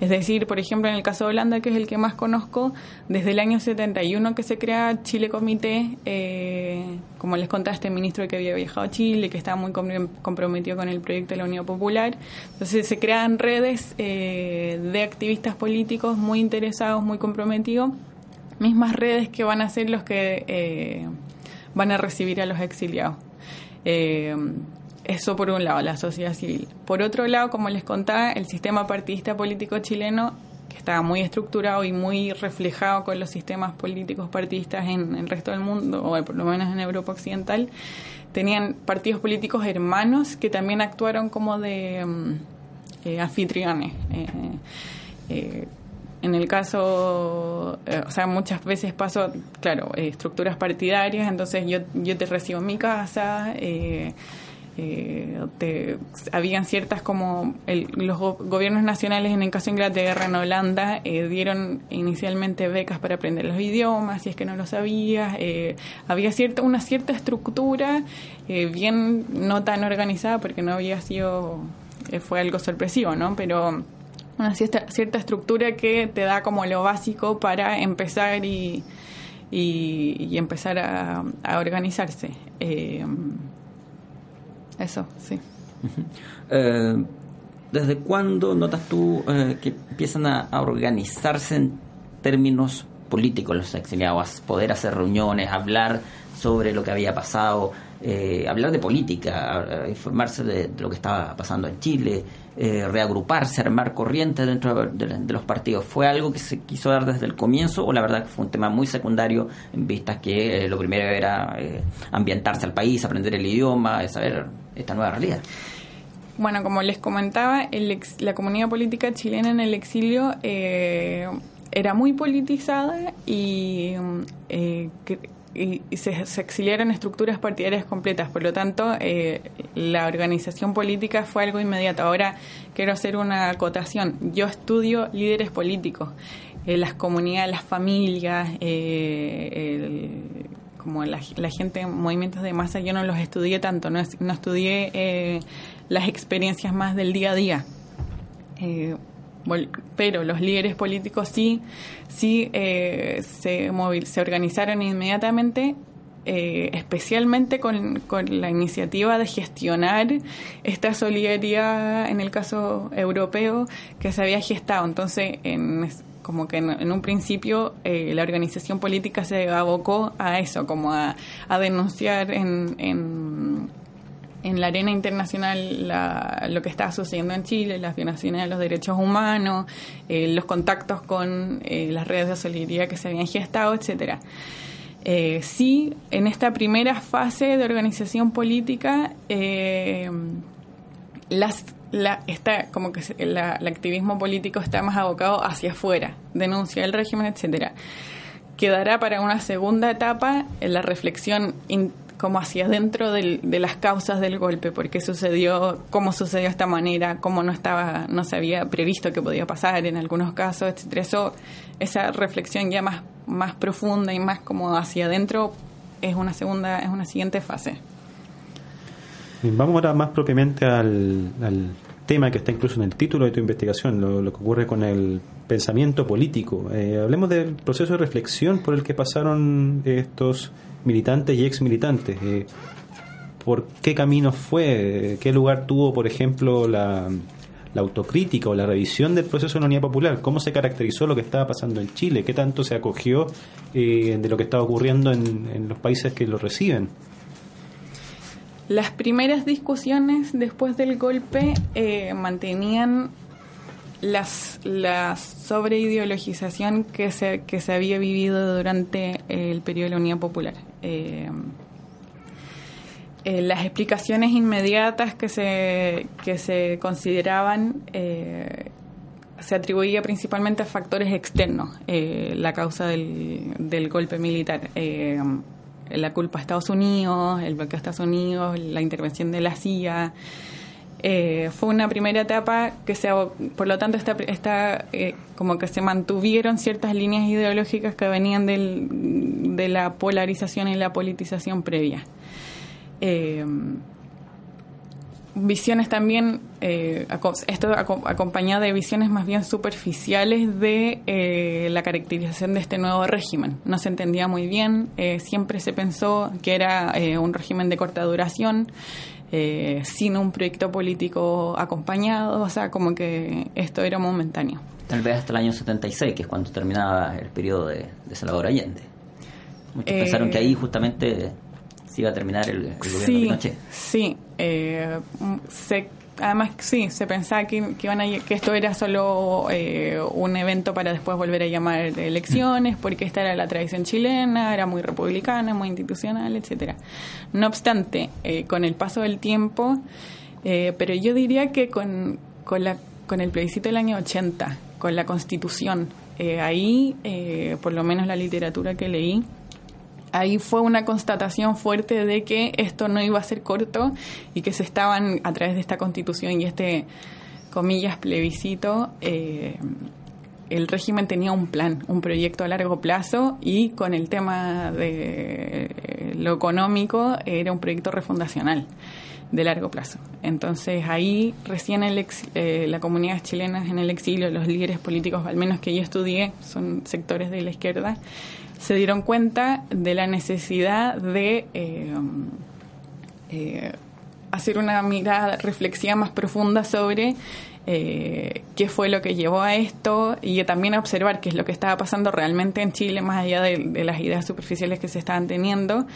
Es decir, por ejemplo, en el caso de Holanda, que es el que más conozco, desde el año 71 que se crea Chile Comité, eh, como les contaste, este ministro que había viajado a Chile, que estaba muy comprometido con el proyecto de la Unión Popular. Entonces se crean redes eh, de activistas políticos muy interesados, muy comprometidos, mismas redes que van a ser los que eh, van a recibir a los exiliados. Eso por un lado, la sociedad civil. Por otro lado, como les contaba, el sistema partidista político chileno, que estaba muy estructurado y muy reflejado con los sistemas políticos partidistas en, el resto del mundo, o por lo menos en Europa Occidental, tenían partidos políticos hermanos que también actuaron como de mm, eh, anfitriones. Eh, eh, en el caso, o sea, muchas veces pasó, claro, estructuras partidarias, entonces yo, yo te recibo en mi casa, eh, eh, te, habían ciertas como los gobiernos nacionales en el caso de Inglaterra, en Holanda, eh, dieron inicialmente becas para aprender los idiomas, si es que no lo sabías, eh, había cierta, una cierta estructura bien no tan organizada porque no había sido, fue algo sorpresivo, ¿no? Pero una cierta, cierta estructura que te da como lo básico para empezar y, y, empezar a, organizarse. Eso, sí. Eh, ¿Desde cuándo notas tú eh, que empiezan a, organizarse en términos políticos los exiliados? Poder hacer reuniones, hablar sobre lo que había pasado, eh, hablar de política, informarse de, lo que estaba pasando en Chile, eh, reagruparse, armar corrientes dentro de, los partidos. ¿Fue algo que se quiso dar desde el comienzo o la verdad que fue un tema muy secundario en vistas que eh, lo primero era eh, ambientarse al país, aprender el idioma, saber esta nueva realidad? Bueno, como les comentaba, la comunidad política chilena en el exilio era muy politizada y y, se, exiliaron estructuras partidarias completas. Por lo tanto, eh, la organización política fue algo inmediato. Ahora quiero hacer una acotación. Yo estudio líderes políticos, eh, las comunidades, las familias, eh, como la, gente en movimientos de masa, yo no los estudié tanto, no, no estudié las experiencias más del día a día pero los líderes políticos sí, sí eh, se, se organizaron inmediatamente eh, especialmente con, la iniciativa de gestionar esta solidaridad en el caso europeo que se había gestado. Entonces, en, como que en, un principio eh, la organización política se abocó a eso, como a, denunciar en en la arena internacional lo que está sucediendo en Chile, las violaciones de los derechos humanos, eh, los contactos con eh, las redes de solidaridad que se habían gestado, etcétera. Eh, sí, en esta primera fase de organización política, las, la, está, como que el activismo político está más abocado hacia afuera, denuncia el régimen, etcétera. Quedará para una segunda etapa la reflexión como hacia adentro de las causas del golpe, por qué sucedió, cómo sucedió de esta manera, cómo no estaba, no se había previsto que podía pasar en algunos casos, etcétera. Eso, esa reflexión ya más, más profunda y más como hacia adentro es una segunda, es una siguiente fase. Vamos ahora más propiamente al, tema que está incluso en el título de tu investigación, lo, que ocurre con el pensamiento político. Eh, hablemos del proceso de reflexión por el que pasaron estos militantes y ex militantes. Eh, ¿Por qué camino fue? ¿Qué lugar tuvo, por ejemplo, la, autocrítica o la revisión del proceso de la unidad popular? ¿Cómo se caracterizó lo que estaba pasando en Chile? ¿Qué tanto se acogió eh, de lo que estaba ocurriendo en los países que lo reciben? Las primeras discusiones después del golpe eh, mantenían las, la sobreideologización que se, que se había vivido durante el periodo de la Unidad Popular. Eh, eh, las explicaciones inmediatas que se, que se consideraban se atribuía principalmente a factores externos, la causa del, del golpe militar la culpa a Estados Unidos, el bloqueo a Estados Unidos, la intervención de la CIA. Eh, fue una primera etapa que se, por lo tanto, está, está eh, como que se mantuvieron ciertas líneas ideológicas que venían del, de la polarización y la politización previa. Eh, visiones también, eh, esto acompañado de visiones más bien superficiales de eh, la caracterización de este nuevo régimen. No se entendía muy bien, siempre se pensó que era un régimen de corta duración, sin un proyecto político acompañado, o sea, como que esto era momentáneo. Tal vez hasta el año 76, que es cuando terminaba el periodo de, Salvador Allende. Muchos pensaron que ahí justamente iba a terminar el, gobierno de Pinochet. Sí, eh, además sí, se pensaba que, que, que esto era solo eh, un evento para después volver a llamar elecciones, mm. porque esta era la tradición chilena, era muy republicana, muy institucional, etcétera. No obstante, eh, con el paso del tiempo, pero yo diría que con, con, la, con el plebiscito del año 80, con la constitución, ahí, por lo menos la literatura que leí, ahí fue una constatación fuerte de que esto no iba a ser corto y que se estaban, a través de esta constitución y este, comillas, plebiscito, eh, el régimen tenía un plan, un proyecto a largo plazo y con el tema de lo económico era un proyecto refundacional de largo plazo. Entonces ahí recién el eh, la comunidad chilena en el exilio, los líderes políticos, al menos que yo estudié, son sectores de la izquierda, se dieron cuenta de la necesidad de eh, eh, hacer una mirada reflexiva más profunda sobre eh, qué fue lo que llevó a esto y también observar qué es lo que estaba pasando realmente en Chile, más allá de, las ideas superficiales que se estaban teniendo.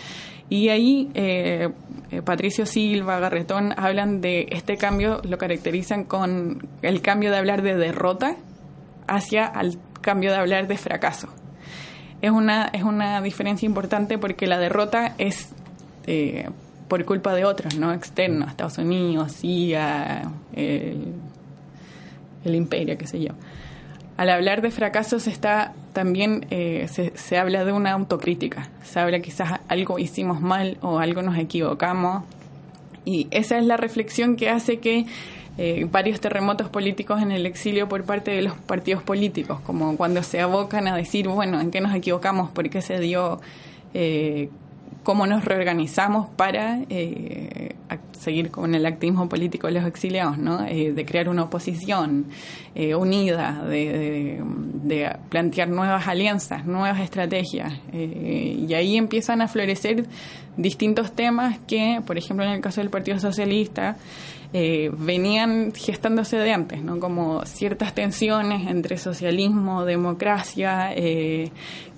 Y ahí Patricio Silva, Garretón, hablan de este cambio, lo caracterizan con el cambio de hablar de derrota hacia el cambio de hablar de fracaso es una, es una diferencia importante porque la derrota es eh, por culpa de otros, ¿no? Externos, Estados Unidos, CIA, el, el imperio, qué sé yo. Al hablar de fracasos está también eh, se, se, habla de una autocrítica. Se habla quizás algo hicimos mal o algo nos equivocamos. Y esa es la reflexión que hace que eh, varios terremotos políticos en el exilio por parte de los partidos políticos, como cuando se abocan a decir, bueno, ¿en qué nos equivocamos? ¿Por qué se dio? Eh, ¿Cómo nos reorganizamos para eh, seguir con el activismo político de los exiliados, ¿no? de crear una oposición unida, de, plantear nuevas alianzas, nuevas estrategias. y ahí empiezan a florecer distintos temas que, por ejemplo, en el caso del Partido Socialista, eh, venían gestándose de antes, ¿no? Como ciertas tensiones entre socialismo, democracia, eh,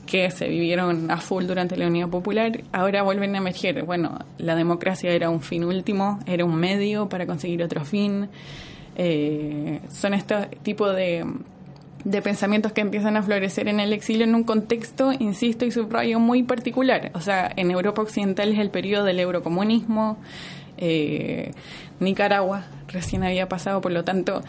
que se vivieron a full durante la Unidad Popular, ahora vuelven a emerger. Bueno, la democracia era un fin último, era un medio para conseguir otro fin. Eh, son estos tipos de, de pensamientos que empiezan a florecer en el exilio en un contexto, insisto y subrayo, muy particular. O sea, en Europa Occidental es el periodo del eurocomunismo, eh, Nicaragua recién había pasado, por lo tanto,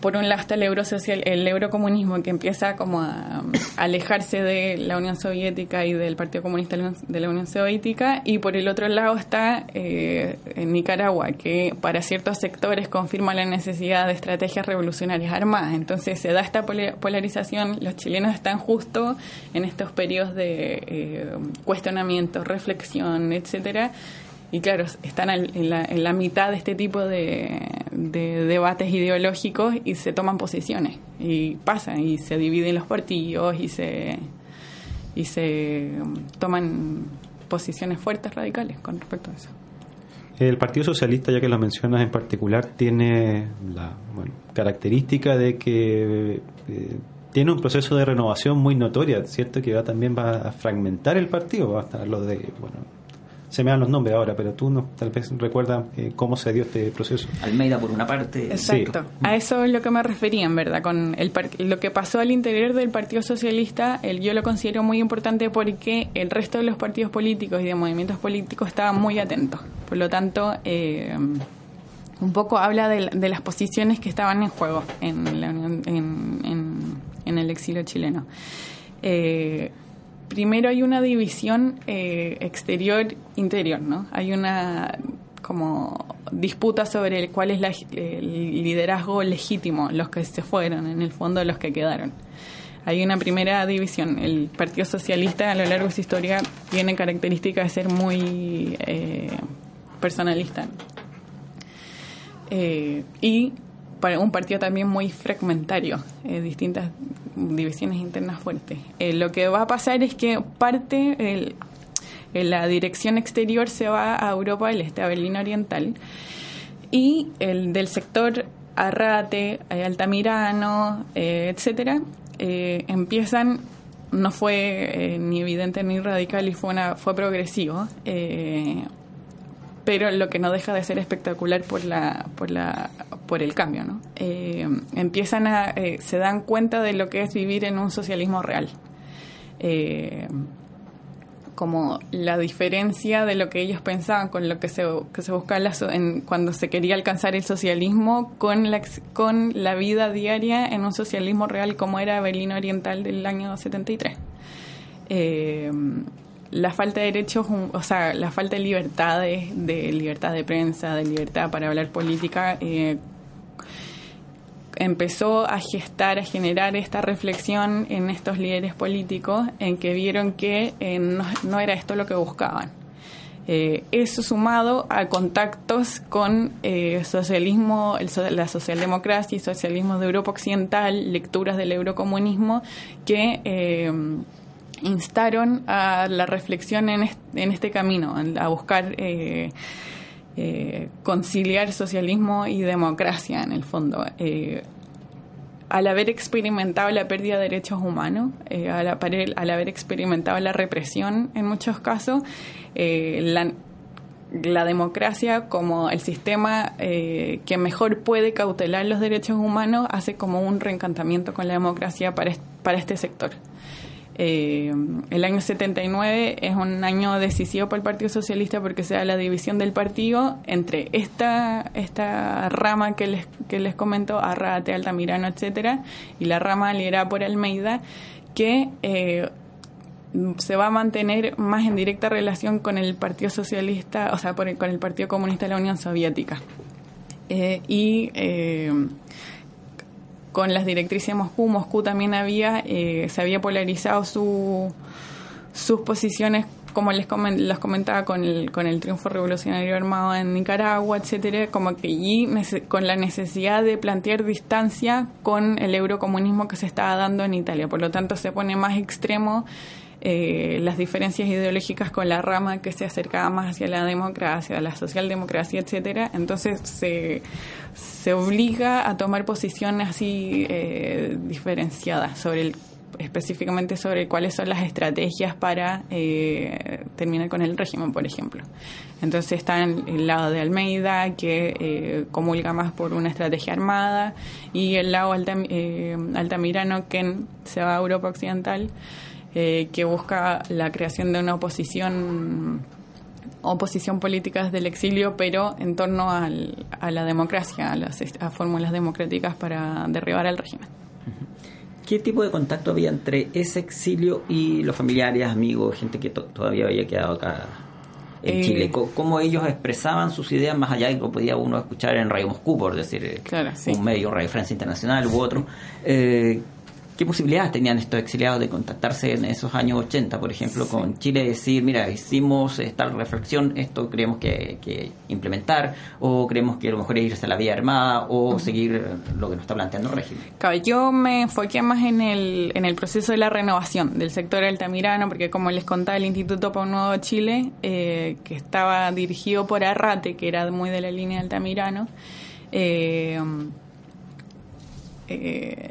por un lado está el eurosocial, el eurocomunismo que empieza como a, alejarse de la Unión Soviética y del Partido Comunista de la Unión Soviética y por el otro lado está eh, Nicaragua que para ciertos sectores confirma la necesidad de estrategias revolucionarias armadas. Entonces se da esta polarización, los chilenos están justo en estos periodos de eh, cuestionamiento, reflexión, etcétera y claro, están en la, en la mitad de este tipo de, de, debates ideológicos y se toman posiciones y pasan y se dividen los partidos y se y se toman posiciones fuertes radicales con respecto a eso. El Partido Socialista, ya que lo mencionas en particular, tiene la característica de que eh, tiene un proceso de renovación muy notoria, ¿cierto? Que va, también va a fragmentar el partido, va a estar lo de, bueno, se me dan los nombres ahora, pero tú no, tal vez recuerdas eh, cómo se dio este proceso. Almeida por una parte. Exacto. A eso es lo que me refería, en verdad, con el lo que pasó al interior del Partido Socialista, el, yo lo considero muy importante porque el resto de los partidos políticos y de movimientos políticos estaban muy atentos. Por lo tanto, eh, un poco habla de, las posiciones que estaban en juego en, en, el exilio chileno. Eh, primero hay una división eh, exterior-interior, ¿no? Hay una como disputa sobre cuál es el liderazgo legítimo, los que se fueron, en el fondo los que quedaron. Hay una primera división. El Partido Socialista a lo largo de su historia tiene características de ser muy eh, personalista. Eh, y un partido también muy fragmentario, eh, distintas divisiones internas fuertes. Eh, lo que va a pasar es que parte, el, la dirección exterior se va a Europa del Este, a Berlín Oriental, y el del sector Arrate, eh, Altamirano, etcétera, empiezan no fue ni evidente ni radical y fue una, fue progresivo pero lo que no deja de ser espectacular por la por la por el cambio no eh, empiezan a eh, se dan cuenta de lo que es vivir en un socialismo real eh, como la diferencia de lo que ellos pensaban con lo que se, que se buscaba en, cuando se quería alcanzar el socialismo con la, con la vida diaria en un socialismo real como era Berlín Oriental del año 73. Eh, la falta de derechos, o sea, la falta de libertades, de libertad de prensa, de libertad para hablar política, eh, empezó a gestar, a generar esta reflexión en estos líderes políticos en que vieron que eh, no, era esto lo que buscaban. Eh, eso sumado a contactos con socialismo, la socialdemocracia y socialismo de Europa Occidental, lecturas del eurocomunismo, que instaron a la reflexión en este, camino, a buscar eh, eh, conciliar socialismo y democracia en el fondo. Eh, al haber experimentado la pérdida de derechos humanos, al, haber experimentado la represión en muchos casos, la, democracia como el sistema que mejor puede cautelar los derechos humanos hace como un reencantamiento con la democracia para este sector. Eh, el año 79 es un año decisivo para el Partido Socialista porque se da la división del partido entre esta, esta rama que les, que les comento, Arrate, Altamirano, etcétera, y la rama liderada por Almeida, que eh, se va a mantener más en directa relación con el Partido Socialista, o sea, con el Partido Comunista de la Unión Soviética. Eh, y con las directrices de Moscú. Moscú también había, eh, se había polarizado su, sus posiciones, como les los comentaba, con el, con el triunfo revolucionario armado en Nicaragua, etcétera, como que allí con la necesidad de plantear distancia con el eurocomunismo que se estaba dando en Italia. Por lo tanto, se pone más extremo eh, las diferencias ideológicas con la rama que se acercaba más hacia la democracia, la socialdemocracia, etcétera. Entonces se, se obliga a tomar posiciones así eh, diferenciadas sobre el específicamente sobre cuáles son las estrategias para eh, terminar con el régimen, por ejemplo. Entonces está el lado de Almeida, que comulga más por una estrategia armada, y el lado altamirano, que se va a Europa Occidental, eh, que busca la creación de una oposición oposición política desde el exilio, pero en torno a la democracia, a las a fórmulas democráticas para derribar al régimen. ¿Qué tipo de contacto había entre ese exilio y los familiares, amigos, gente que todavía había quedado acá en eh, Chile? ¿Cómo ellos expresaban sus ideas más allá de lo podía uno escuchar en Radio Moscú, por decir, un medio, Radio Francia Internacional u otro? Eh, ¿Qué posibilidades tenían estos exiliados de contactarse en esos años 80, por ejemplo, con Chile y decir, mira, hicimos esta reflexión, esto creemos que, que implementar, o creemos que lo mejor es irse a la vía armada, o seguir lo que nos está planteando el régimen? Claro, yo me enfoqué más en el, en el proceso de la renovación del sector altamirano, porque como les contaba, el Instituto para un Nuevo Chile, eh, que estaba dirigido por Arrate, que era muy de la línea altamirano, eh, eh,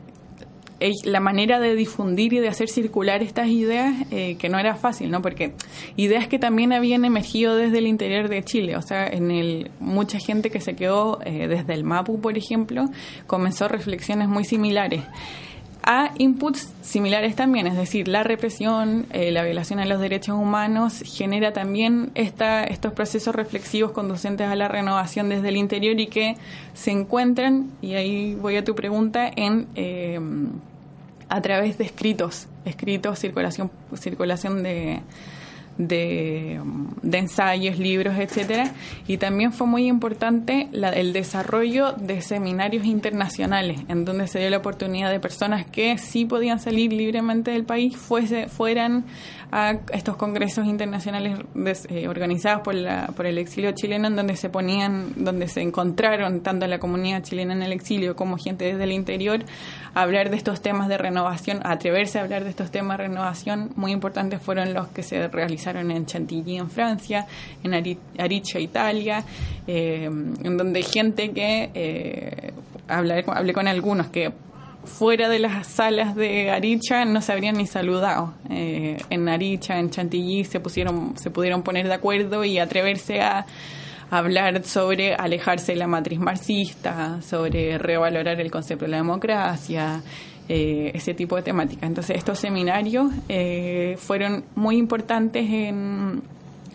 la manera de difundir y de hacer circular estas ideas eh, que no era fácil, ¿no? Porque ideas que también habían emergido desde el interior de Chile, o sea, en el mucha gente que se quedó eh, desde el Mapu, por ejemplo, comenzó reflexiones muy similares a inputs similares también, es decir, la represión, eh, la violación a los derechos humanos genera también esta, estos procesos reflexivos conducentes a la renovación desde el interior y que se encuentran, y ahí voy a tu pregunta, en eh, a través de escritos, escritos, circulación, circulación de de, ensayos, libros, etcétera, y también fue muy importante el desarrollo de seminarios internacionales, en donde se dio la oportunidad de personas que sí podían salir libremente del país, fuese, fueran a estos congresos internacionales eh, organizados por, la, por el exilio chileno, en donde se ponían, donde se encontraron tanto la comunidad chilena en el exilio como gente desde el interior, hablar de estos temas de renovación, atreverse a hablar de estos temas de renovación. Muy importantes fueron los que se realizaron en Chantilly, en Francia, en Aricha, Italia, eh, en donde gente que eh, hablé, hablé con algunos que fuera de las salas de Aricha no se habrían ni saludado. Eh, en Aricha, en Chantilly, se, pusieron, se pudieron poner de acuerdo y atreverse a hablar sobre alejarse de la matriz marxista, sobre revalorar el concepto de la democracia, eh, ese tipo de temáticas. Entonces, estos seminarios eh, fueron muy importantes en,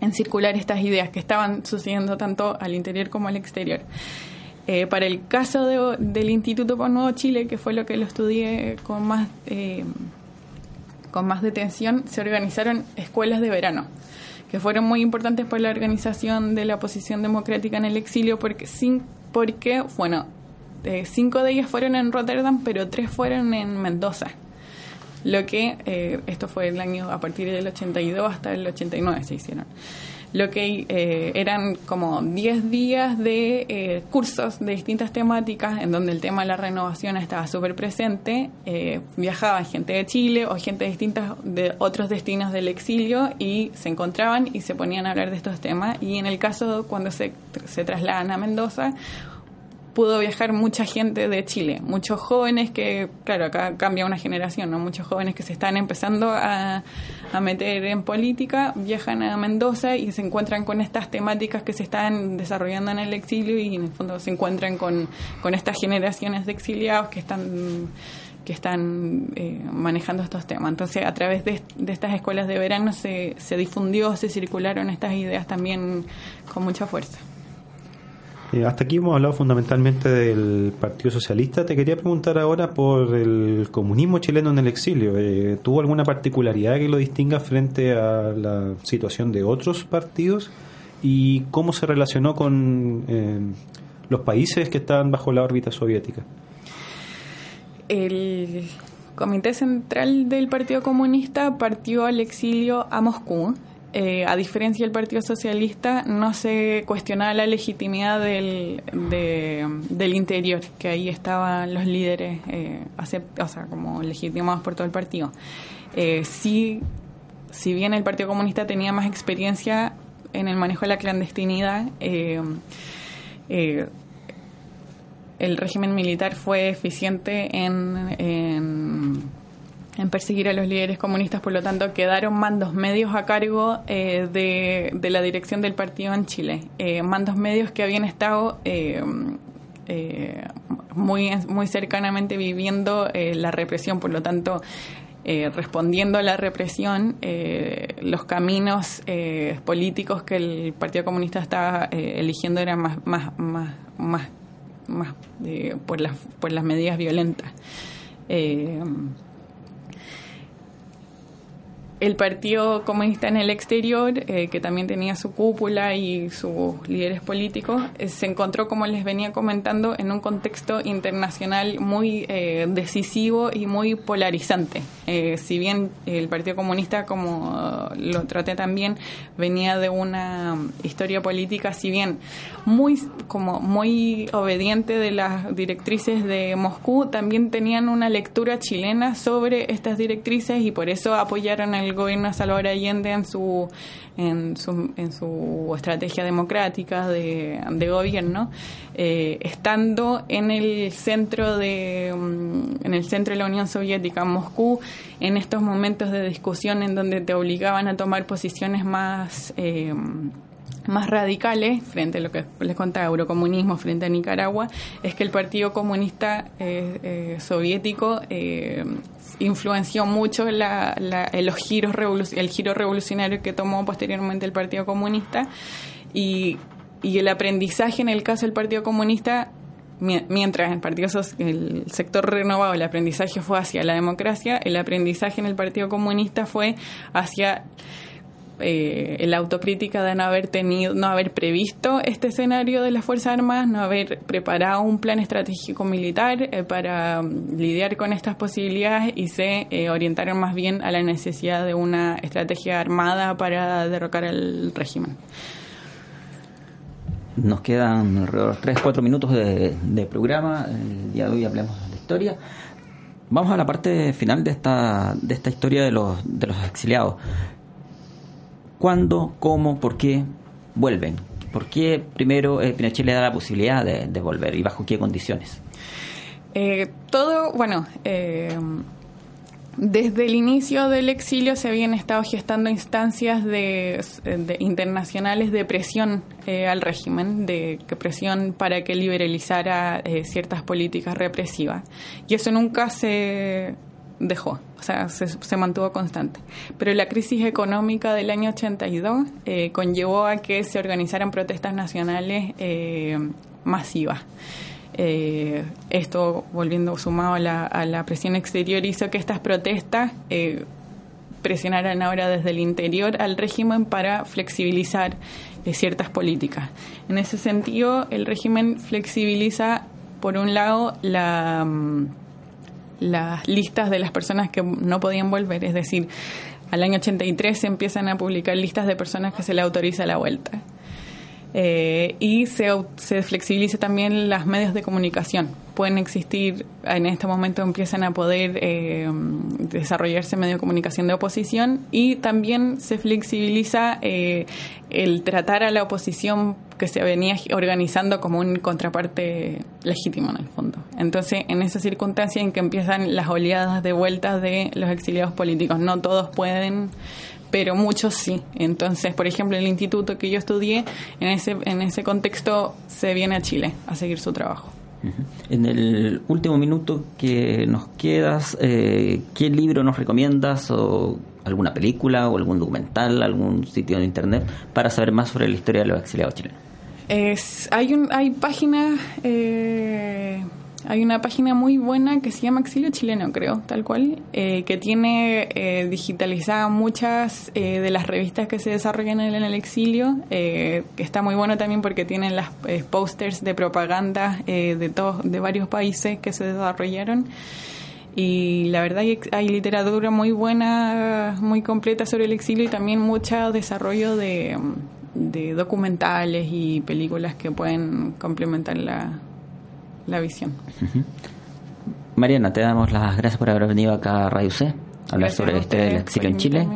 en circular estas ideas que estaban sucediendo tanto al interior como al exterior. Eh, para el caso del Instituto por Nuevo Chile, que fue lo que lo estudié con más, eh, con más detención, se organizaron escuelas de verano, que fueron muy importantes para la organización de la oposición democrática en el exilio, porque, sin, porque bueno, eh, cinco de ellas fueron en Rotterdam, pero tres fueron en Mendoza. Lo que, esto fue el año a partir del 82 hasta el 89 se hicieron lo que eh, eran como 10 días de eh, cursos de distintas temáticas en donde el tema de la renovación estaba súper presente. Eh, viajaban gente de Chile o gente de distintas de otros destinos del exilio y se encontraban y se ponían a hablar de estos temas. Y en el caso cuando se, se trasladan a Mendoza, pudo viajar mucha gente de Chile, muchos jóvenes que, claro, acá cambia una generación, ¿no? Muchos jóvenes que se están empezando a, a, meter en política, viajan a Mendoza y se encuentran con estas temáticas que se están desarrollando en el exilio y en el fondo se encuentran con, con estas generaciones de exiliados que están que están eh, manejando estos temas. Entonces, a través de, de estas escuelas de verano se, se difundió, se circularon estas ideas también con mucha fuerza. Eh, hasta aquí hemos hablado fundamentalmente del Partido Socialista. Te quería preguntar ahora por el comunismo chileno en el exilio. Eh, ¿Tuvo alguna particularidad que lo distinga frente a la situación de otros partidos? ¿Y cómo se relacionó con eh, los países que estaban bajo la órbita soviética? El Comité Central del Partido Comunista partió al exilio a Moscú eh, a diferencia del Partido Socialista, no se cuestionaba la legitimidad del, del interior, que ahí estaban los líderes, eh, o sea, como legitimados por todo el partido. Eh, sí, si bien el Partido Comunista tenía más experiencia en el manejo de la clandestinidad, eh, el régimen militar fue eficiente en en perseguir a los líderes comunistas, por lo tanto quedaron mandos medios a cargo eh, de, la dirección del partido en Chile, eh, mandos medios que habían estado eh, muy, muy cercanamente viviendo la represión, por lo tanto respondiendo a la represión, los caminos políticos que el Partido Comunista estaba eligiendo eran más, más, más, más, más por, las, por las medidas violentas. El Partido Comunista en el exterior, eh, que también tenía su cúpula y sus líderes políticos, eh, se encontró, como les venía comentando, en un contexto internacional muy eh, decisivo y muy polarizante. si bien el Partido Comunista, como lo traté también, venía de una historia política, si bien muy, como muy obediente de las directrices de Moscú, también tenían una lectura chilena sobre estas directrices y por eso apoyaron gobierno de Salvador Allende en su, en su, en su estrategia democrática de, gobierno, eh, estando en el centro de mm, en el centro de la Unión Soviética, Moscú, en estos momentos de discusión en donde te obligaban a tomar posiciones más eh, más radicales frente a lo que les contaba eurocomunismo frente a Nicaragua es que el Partido Comunista eh, eh, soviético eh, influenció mucho la, los giros el giro revolucionario que tomó posteriormente el Partido Comunista. Y, y el aprendizaje en el caso del Partido Comunista mientras el partido el sector renovado el aprendizaje fue hacia la democracia el aprendizaje en el Partido Comunista fue hacia eh, la autocrítica de no haber tenido, no haber previsto este escenario de las Fuerzas Armadas, no haber preparado un plan estratégico militar eh, para mm, lidiar con estas posibilidades y se eh, orientaron más bien a la necesidad de una estrategia armada para derrocar el régimen. Nos quedan alrededor de 3-4 minutos de, de programa. El día de hoy hablemos de la historia. Vamos a la parte final de esta, de esta historia de los, de los exiliados cuándo, cómo, por qué vuelven. ¿Por qué primero eh, Pinochet le da la posibilidad de, volver y bajo qué condiciones? Eh, todo, bueno, eh, desde el inicio del exilio se habían estado gestando instancias de, internacionales de presión al régimen, de presión para que liberalizara ciertas políticas represivas. Y eso nunca se dejó, o sea, se, mantuvo constante. Pero la crisis económica del año 82 eh, conllevó a que se organizaran protestas nacionales eh, masivas. Eh, esto, volviendo sumado a la, a la, presión exterior, hizo que estas protestas presionaran ahora desde el interior al régimen para flexibilizar ciertas políticas. En ese sentido, el régimen flexibiliza, por un lado, la mm, las listas de las personas que no podían volver, es decir, al año 83 se empiezan a publicar listas de personas que se le autoriza la vuelta. Eh, y se, se flexibiliza también las medios de comunicación. Pueden existir, en este momento empiezan a poder eh, desarrollarse medios de comunicación de oposición y también se flexibiliza eh, el tratar a la oposición que se venía organizando como un contraparte legítimo en el fondo. Entonces, en esa circunstancia en que empiezan las oleadas de vueltas de los exiliados políticos, no todos pueden, pero muchos sí. Entonces, por ejemplo, el instituto que yo estudié, en ese, en ese contexto se viene a Chile a seguir su trabajo. En el último minuto que nos quedas, eh, ¿qué libro nos recomiendas o alguna película o algún documental, algún sitio de internet para saber más sobre la historia de los exiliados chilenos? Es, hay, un, hay páginas, eh, hay una página muy buena que se llama Exilio Chileno, creo, tal cual, eh, que tiene eh, digitalizadas muchas eh, de las revistas que se desarrollan en el exilio, que está muy bueno también porque tienen las posters de propaganda de, todos, de varios países que se desarrollaron. Y la verdad hay, hay, literatura muy buena, muy completa sobre el exilio y también mucho desarrollo de, de documentales y películas que pueden complementar la, la visión. Mariana, te damos las gracias por haber venido acá a Radio C a hablar sobre este exilio en Chile.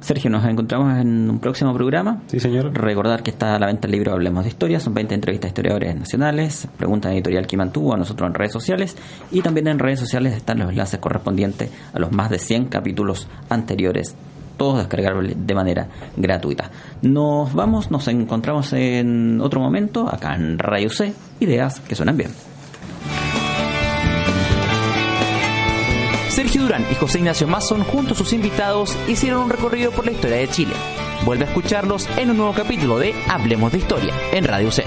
Sergio, nos encontramos en un próximo programa. Sí, señor. Recordar que está a la venta el libro Hablemos de Historia. Son 20 entrevistas a historiadores nacionales. Pregunta editorial que mantuvo a nosotros en redes sociales. Y también en redes sociales están los enlaces correspondientes a los más de 100 capítulos anteriores todos descargables de manera gratuita. Nos vamos, nos encontramos en otro momento acá en Radio C, ideas que suenan bien. Sergio Durán y José Ignacio Mason junto a sus invitados hicieron un recorrido por la historia de Chile. Vuelve a escucharlos en un nuevo capítulo de Hablemos de Historia en Radio C.